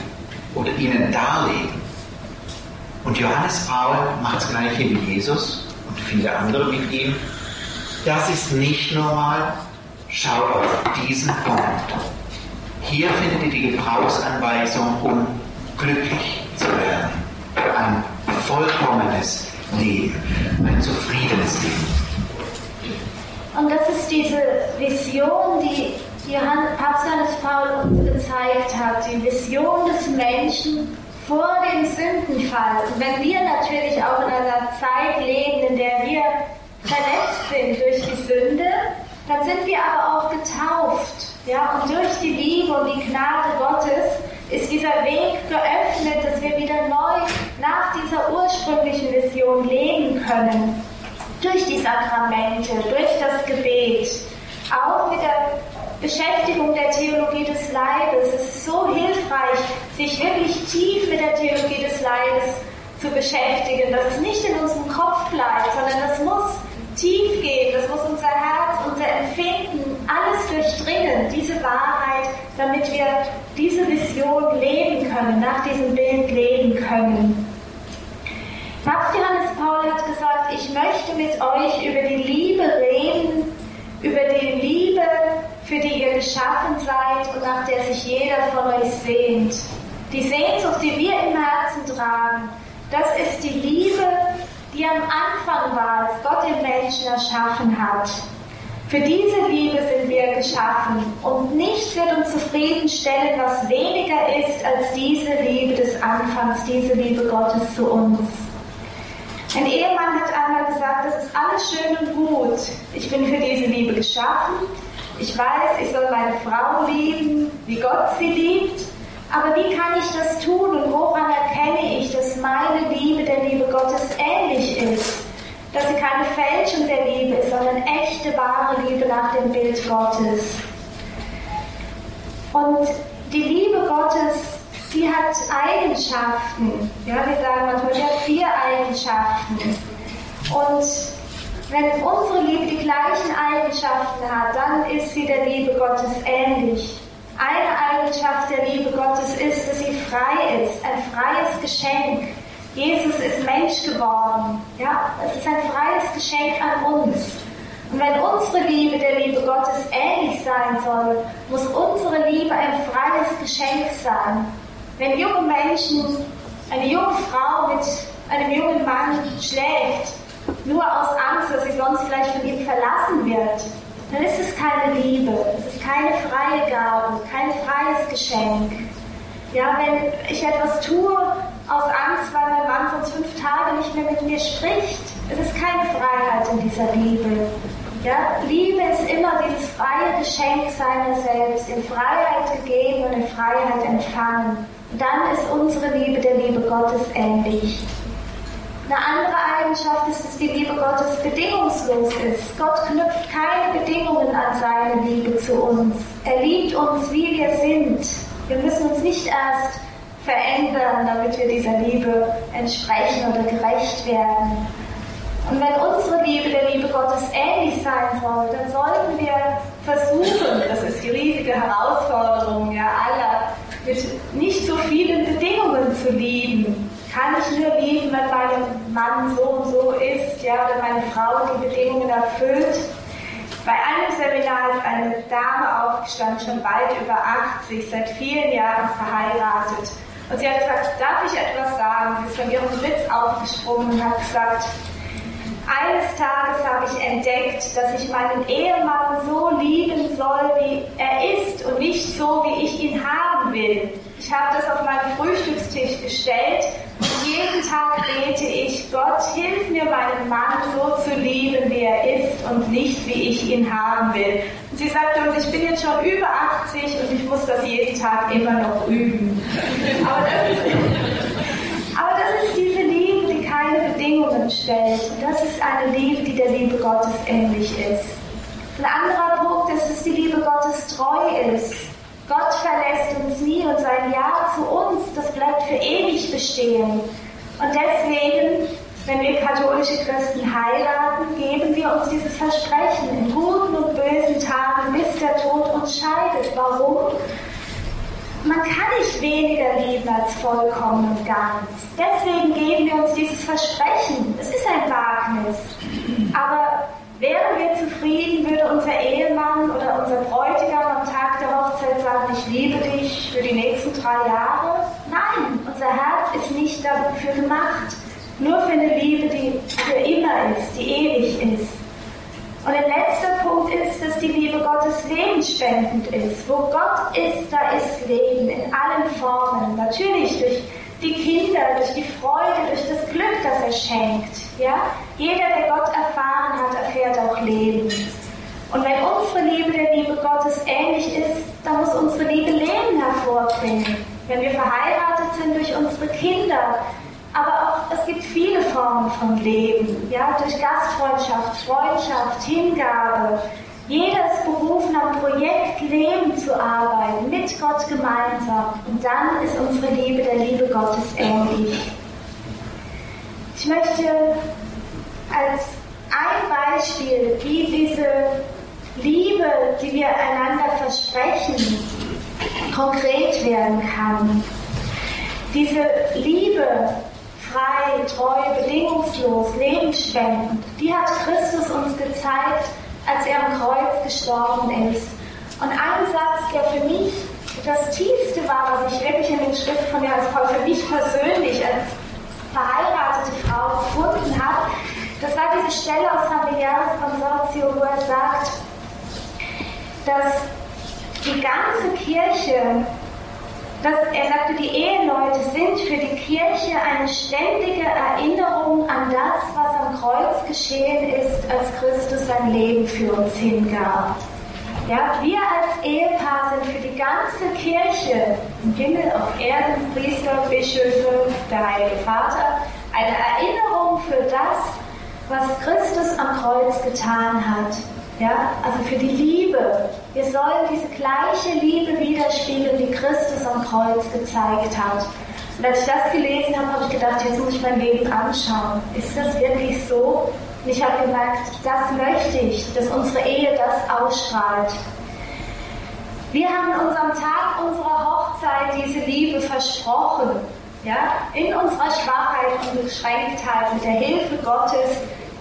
oder ihnen darlegen. Und Johannes Paul macht das gleiche wie Jesus und viele andere mit ihm. Das ist nicht normal. Schau auf diesen Punkt. Hier findet ihr die Gebrauchsanweisung, um glücklich zu werden. Ein vollkommenes Leben, ein zufriedenes Leben. Und das ist diese Vision, die Papst Johannes Paul uns gezeigt hat, die Vision des Menschen vor dem Sündenfall. Und wenn wir natürlich auch in einer Zeit leben, in der wir verletzt sind durch die Sünde, dann sind wir aber auch getauft. Ja, und durch die Liebe und die Gnade Gottes ist dieser Weg geöffnet, dass wir wieder neu nach dieser ursprünglichen Vision leben können durch die Sakramente, durch das Gebet, auch mit der Beschäftigung der Theologie des Leibes. Es ist so hilfreich, sich wirklich tief mit der Theologie des Leibes zu beschäftigen, dass es nicht in unserem Kopf bleibt, sondern das muss tief gehen, das muss unser Herz, unser Empfinden, alles durchdringen, diese Wahrheit, damit wir diese Vision leben können, nach diesem Bild leben können. Papst Johannes Paul hat gesagt, ich möchte mit euch über die Liebe reden, über die Liebe, für die ihr geschaffen seid und nach der sich jeder von euch sehnt. Die Sehnsucht, die wir im Herzen tragen, das ist die Liebe, die am Anfang war, als Gott den Menschen erschaffen hat. Für diese Liebe sind wir geschaffen und nichts wird uns zufriedenstellen, was weniger ist als diese Liebe des Anfangs, diese Liebe Gottes zu uns. Ein Ehemann hat einmal gesagt, das ist alles schön und gut. Ich bin für diese Liebe geschaffen. Ich weiß, ich soll meine Frau lieben, wie Gott sie liebt. Aber wie kann ich das tun und woran erkenne ich, dass meine Liebe der Liebe Gottes ähnlich ist? Dass sie keine Fälschung der Liebe ist, sondern echte, wahre Liebe nach dem Bild Gottes. Und die Liebe Gottes sie hat Eigenschaften. Ja, wir sagen manchmal, sie hat vier Eigenschaften. Und wenn unsere Liebe die gleichen Eigenschaften hat, dann ist sie der Liebe Gottes ähnlich. Eine Eigenschaft der Liebe Gottes ist, dass sie frei ist, ein freies Geschenk. Jesus ist Mensch geworden. Ja, es ist ein freies Geschenk an uns. Und wenn unsere Liebe der Liebe Gottes ähnlich sein soll, muss unsere Liebe ein freies Geschenk sein. Wenn junge Menschen eine junge Frau mit einem jungen Mann schlägt, nur aus Angst, dass sie sonst vielleicht von ihm verlassen wird, dann ist es keine Liebe, es ist keine freie Gabe, kein freies Geschenk. Ja, wenn ich etwas tue aus Angst, weil mein Mann sonst fünf Tage nicht mehr mit mir spricht, es ist keine Freiheit in dieser Liebe. Ja, Liebe ist immer dieses freie Geschenk seiner selbst, in Freiheit gegeben und in Freiheit empfangen dann ist unsere Liebe der Liebe Gottes ähnlich. Eine andere Eigenschaft ist, dass die Liebe Gottes bedingungslos ist. Gott knüpft keine Bedingungen an seine Liebe zu uns. Er liebt uns, wie wir sind. Wir müssen uns nicht erst verändern, damit wir dieser Liebe entsprechen oder gerecht werden. Und wenn unsere Liebe der Liebe Gottes ähnlich sein soll, dann sollten wir versuchen, das ist die riesige Herausforderung ja aller, mit nicht so vielen Bedingungen zu lieben. Kann ich nur lieben, wenn mein Mann so und so ist, ja, oder meine Frau die Bedingungen erfüllt. Bei einem Seminar ist eine Dame aufgestanden, schon weit über 80, seit vielen Jahren verheiratet. Und sie hat gesagt, darf ich etwas sagen? Sie ist von ihrem Sitz aufgesprungen und hat gesagt, eines Tages habe ich entdeckt, dass ich meinen Ehemann so lieben soll, wie er ist und nicht so, wie ich ihn haben will. Ich habe das auf meinen Frühstückstisch gestellt jeden Tag bete ich, Gott, hilf mir, meinen Mann so zu lieben, wie er ist und nicht, wie ich ihn haben will. Und sie sagte, und ich bin jetzt schon über 80 und ich muss das jeden Tag immer noch üben. Aber das ist, aber das ist diese Liebe, die keine Bedingungen stellt. Und das ist eine Liebe, die der Liebe Gottes ähnlich ist. Ein anderer Punkt ist, dass die Liebe Gottes treu ist. Gott verlässt uns nie und sein Ja zu uns, das bleibt für ewig bestehen. Und deswegen, wenn wir katholische Christen heiraten, geben wir uns dieses Versprechen in guten und bösen Tagen, bis der Tod uns scheidet. Warum? Man kann nicht weniger lieben als vollkommen und ganz. Deswegen geben wir uns dieses Versprechen. Es ist ein Wagnis. Aber wären wir zufrieden, würde unser Ehemann oder unser Bräutigam am Tag der Hochzeit sagen, ich liebe dich für die nächsten drei Jahre? Nein, unser Herz ist nicht dafür gemacht. Nur für eine Liebe, die für immer ist, die ewig ist. Und der letzte Punkt ist, dass die Liebe Gottes lebensspendend ist. Wo Gott ist, da ist Leben in allen Formen. Natürlich durch die Kinder, durch die Freude, durch das Glück, das er schenkt. Ja? Jeder, der Gott erfahren hat, erfährt auch Leben. Und wenn unsere Liebe der Liebe Gottes ähnlich ist, dann muss unsere Liebe Leben hervorbringen. Wenn wir verheiratet sind durch unsere Kinder, aber auch es gibt viele Formen von Leben, ja, durch Gastfreundschaft, Freundschaft, Hingabe. Jeder ist berufen, am Projekt Leben zu arbeiten, mit Gott gemeinsam. Und dann ist unsere Liebe der Liebe Gottes ähnlich. Ich möchte als ein Beispiel, wie diese Liebe, die wir einander versprechen, konkret werden kann. Diese Liebe, frei, treu, bedingungslos, lebensspendend, die hat Christus uns gezeigt, als er am Kreuz gestorben ist. Und ein Satz, der für mich das Tiefste war, was ich wirklich in den Schrift von Johannes Paul für mich persönlich als verheiratete Frau gefunden habe, das war diese Stelle aus Familiares Consortio, wo er sagt, dass die ganze Kirche dass er sagte, die Eheleute sind für die Kirche eine ständige Erinnerung an das, was am Kreuz geschehen ist, als Christus sein Leben für uns hingab. Ja, wir als Ehepaar sind für die ganze Kirche im Himmel, auf Erden, Priester, Bischöfe, der Heilige Vater, eine Erinnerung für das, was Christus am Kreuz getan hat. Ja, also für die Liebe. Wir sollen diese gleiche Liebe widerspiegeln, die Christus am Kreuz gezeigt hat. Und als ich das gelesen habe, habe ich gedacht, jetzt muss ich mein Leben anschauen. Ist das wirklich so? Und ich habe gemerkt, das möchte ich, dass unsere Ehe das ausstrahlt. Wir haben in unserem Tag unserer Hochzeit diese Liebe versprochen. Ja? In unserer Schwachheit und Beschränktheit mit der Hilfe Gottes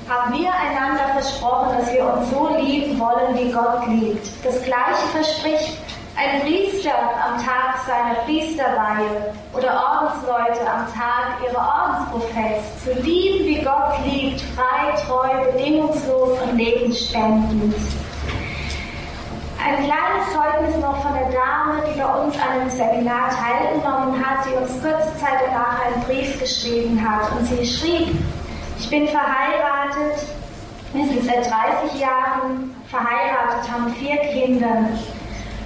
haben wir einander versprochen, dass wir uns so lieben wollen, wie Gott liebt. Das Gleiche verspricht ein Priester am Tag seiner Priesterweihe oder Ordensleute am Tag ihrer Ordensprofess, zu lieben, wie Gott liebt, frei, treu, bedingungslos und lebensspendend. Ein kleines Zeugnis noch von der Dame, die bei uns an einem Seminar teilgenommen hat, die uns kurze Zeit danach einen Brief geschrieben hat. Und sie schrieb, ich bin verheiratet, wir sind seit 30 Jahren verheiratet, haben vier Kinder.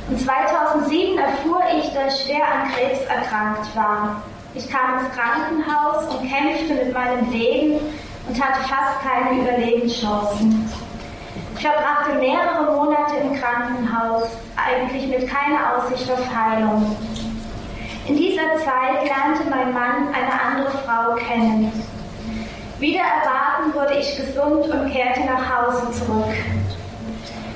Und 2007 erfuhr ich, dass ich schwer an Krebs erkrankt war. Ich kam ins Krankenhaus und kämpfte mit meinem Leben und hatte fast keine Überlebenschancen. Ich verbrachte mehrere Monate im Krankenhaus, eigentlich mit keiner Aussicht auf Heilung. In dieser Zeit lernte mein Mann eine andere Frau kennen. Wieder erwarten wurde ich gesund und kehrte nach Hause zurück.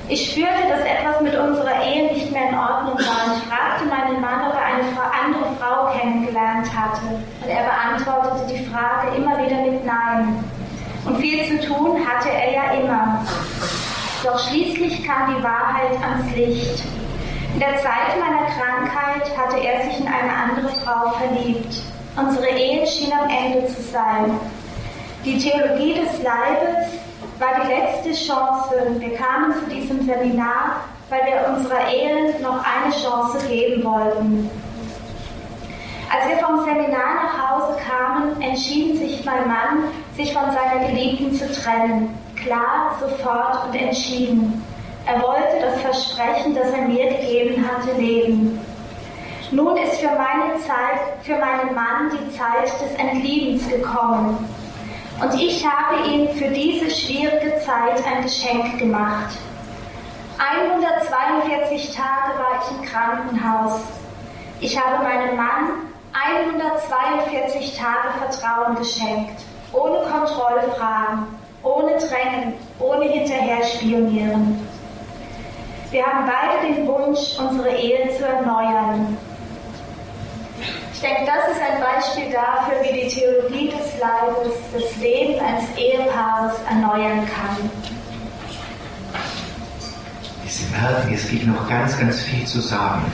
Ich spürte, dass etwas mit unserer Ehe nicht mehr in Ordnung war und ich fragte meinen Mann, ob er eine andere Frau kennengelernt hatte. Und er beantwortete die Frage immer wieder mit Nein. Und viel zu tun hatte er ja immer. Doch schließlich kam die Wahrheit ans Licht. In der Zeit meiner Krankheit hatte er sich in eine andere Frau verliebt. Unsere Ehe schien am Ende zu sein. Die Theologie des Leibes war die letzte Chance. Wir kamen zu diesem Seminar, weil wir unserer Ehe noch eine Chance geben wollten. Als wir vom Seminar nach Hause kamen, entschieden sich mein Mann, sich von seiner Geliebten zu trennen. Klar, sofort und entschieden. Er wollte das Versprechen, das er mir gegeben hatte, leben. Nun ist für meine Zeit, für meinen Mann die Zeit des Entliebens gekommen. Und ich habe ihm für diese schwierige Zeit ein Geschenk gemacht. 142 Tage war ich im Krankenhaus. Ich habe meinem Mann 142 Tage Vertrauen geschenkt, ohne Kontrollfragen, ohne Drängen, ohne hinterher spionieren. Wir haben beide den Wunsch, unsere Ehe zu erneuern. Ich denke, das ist ein Beispiel dafür, wie die Theologie des Leibes das Leben eines Ehepaares erneuern kann. Sie merken, es gibt noch ganz, ganz viel zu sagen.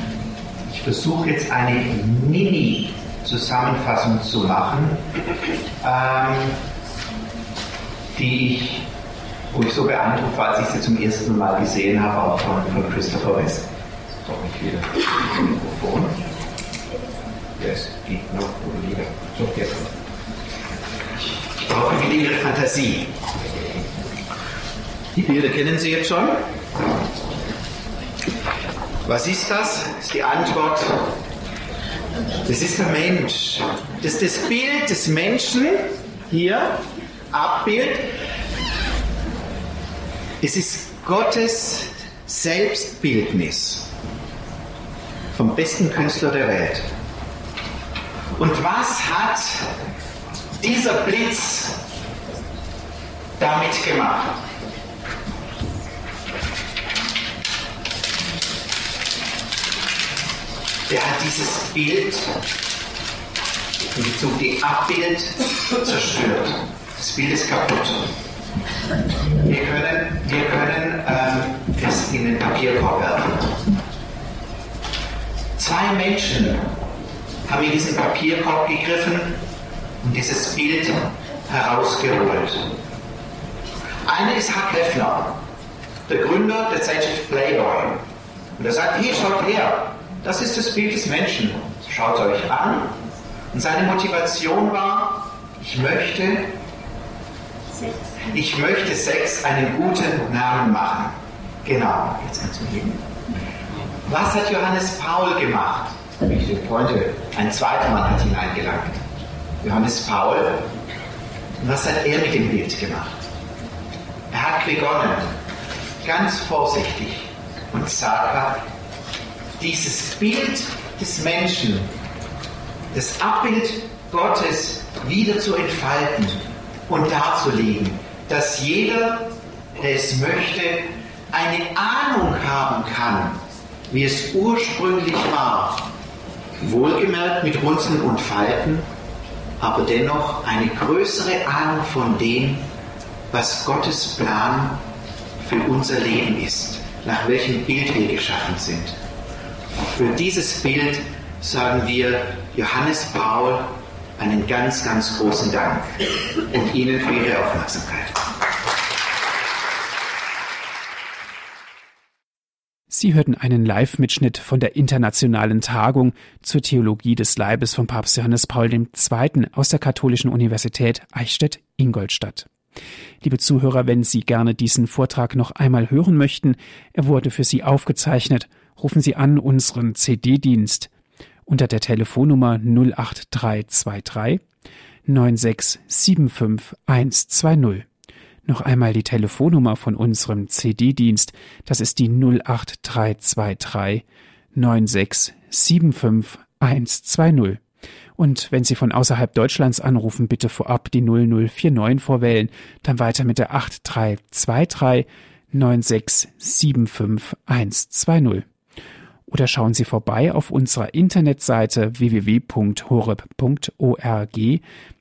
Ich versuche jetzt eine Mini-Zusammenfassung zu machen, ähm, die ich, wo ich so beeindruckt war, als ich sie zum ersten Mal gesehen habe, auch von, von Christopher West. Doch nicht wieder. Mikrofon. Yes, geht noch oder wieder. So, jetzt. Ich brauche Ihre Fantasie. Die Bilder kennen Sie jetzt schon? Was ist das? Das ist die Antwort. Das ist der Mensch. Das ist das Bild des Menschen. Hier, Abbild. Es ist Gottes Selbstbildnis vom besten Künstler der Welt. Und was hat dieser Blitz damit gemacht? der hat dieses Bild in Bezug die Abbild zerstört. Das Bild ist kaputt. Wir können, wir können ähm, es in den Papierkorb werfen. Zwei Menschen haben in diesen Papierkorb gegriffen und dieses Bild herausgeholt. Einer ist Huck Hefner, der Gründer der Zeitschrift Playboy. Und er sagt, hier schaut her, das ist das Bild des Menschen. Schaut euch an. Und seine Motivation war, ich möchte, ich möchte Sex einen guten Namen machen. Genau, jetzt kannst du. Was hat Johannes Paul gemacht? Ich den Pointe, ein zweiter Mann hat ihn eingelangt. Johannes Paul. Und was hat er mit dem Bild gemacht? Er hat begonnen, ganz vorsichtig und zaghaft dieses Bild des Menschen, das Abbild Gottes wieder zu entfalten und darzulegen, dass jeder, der es möchte, eine Ahnung haben kann, wie es ursprünglich war. Wohlgemerkt mit Runzeln und Falten, aber dennoch eine größere Ahnung von dem, was Gottes Plan für unser Leben ist, nach welchem Bild wir geschaffen sind. Für dieses Bild sagen wir Johannes Paul einen ganz, ganz großen Dank und Ihnen für Ihre Aufmerksamkeit. Sie hörten einen Live-Mitschnitt von der internationalen Tagung zur Theologie des Leibes von Papst Johannes Paul II. aus der Katholischen Universität Eichstätt-Ingolstadt. Liebe Zuhörer, wenn Sie gerne diesen Vortrag noch einmal hören möchten, er wurde für Sie aufgezeichnet rufen Sie an unseren CD-Dienst unter der Telefonnummer 08323 9675120. Noch einmal die Telefonnummer von unserem CD-Dienst, das ist die 08323 9675120. Und wenn Sie von außerhalb Deutschlands anrufen, bitte vorab die 0049 vorwählen, dann weiter mit der 8323 9675120 oder schauen Sie vorbei auf unserer Internetseite www.horeb.org.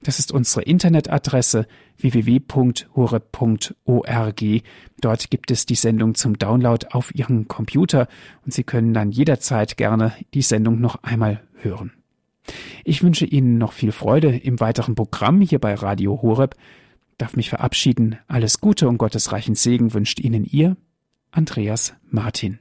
Das ist unsere Internetadresse www.horeb.org. Dort gibt es die Sendung zum Download auf Ihren Computer und Sie können dann jederzeit gerne die Sendung noch einmal hören. Ich wünsche Ihnen noch viel Freude im weiteren Programm hier bei Radio Horeb. Darf mich verabschieden. Alles Gute und gottesreichen Segen wünscht Ihnen Ihr Andreas Martin.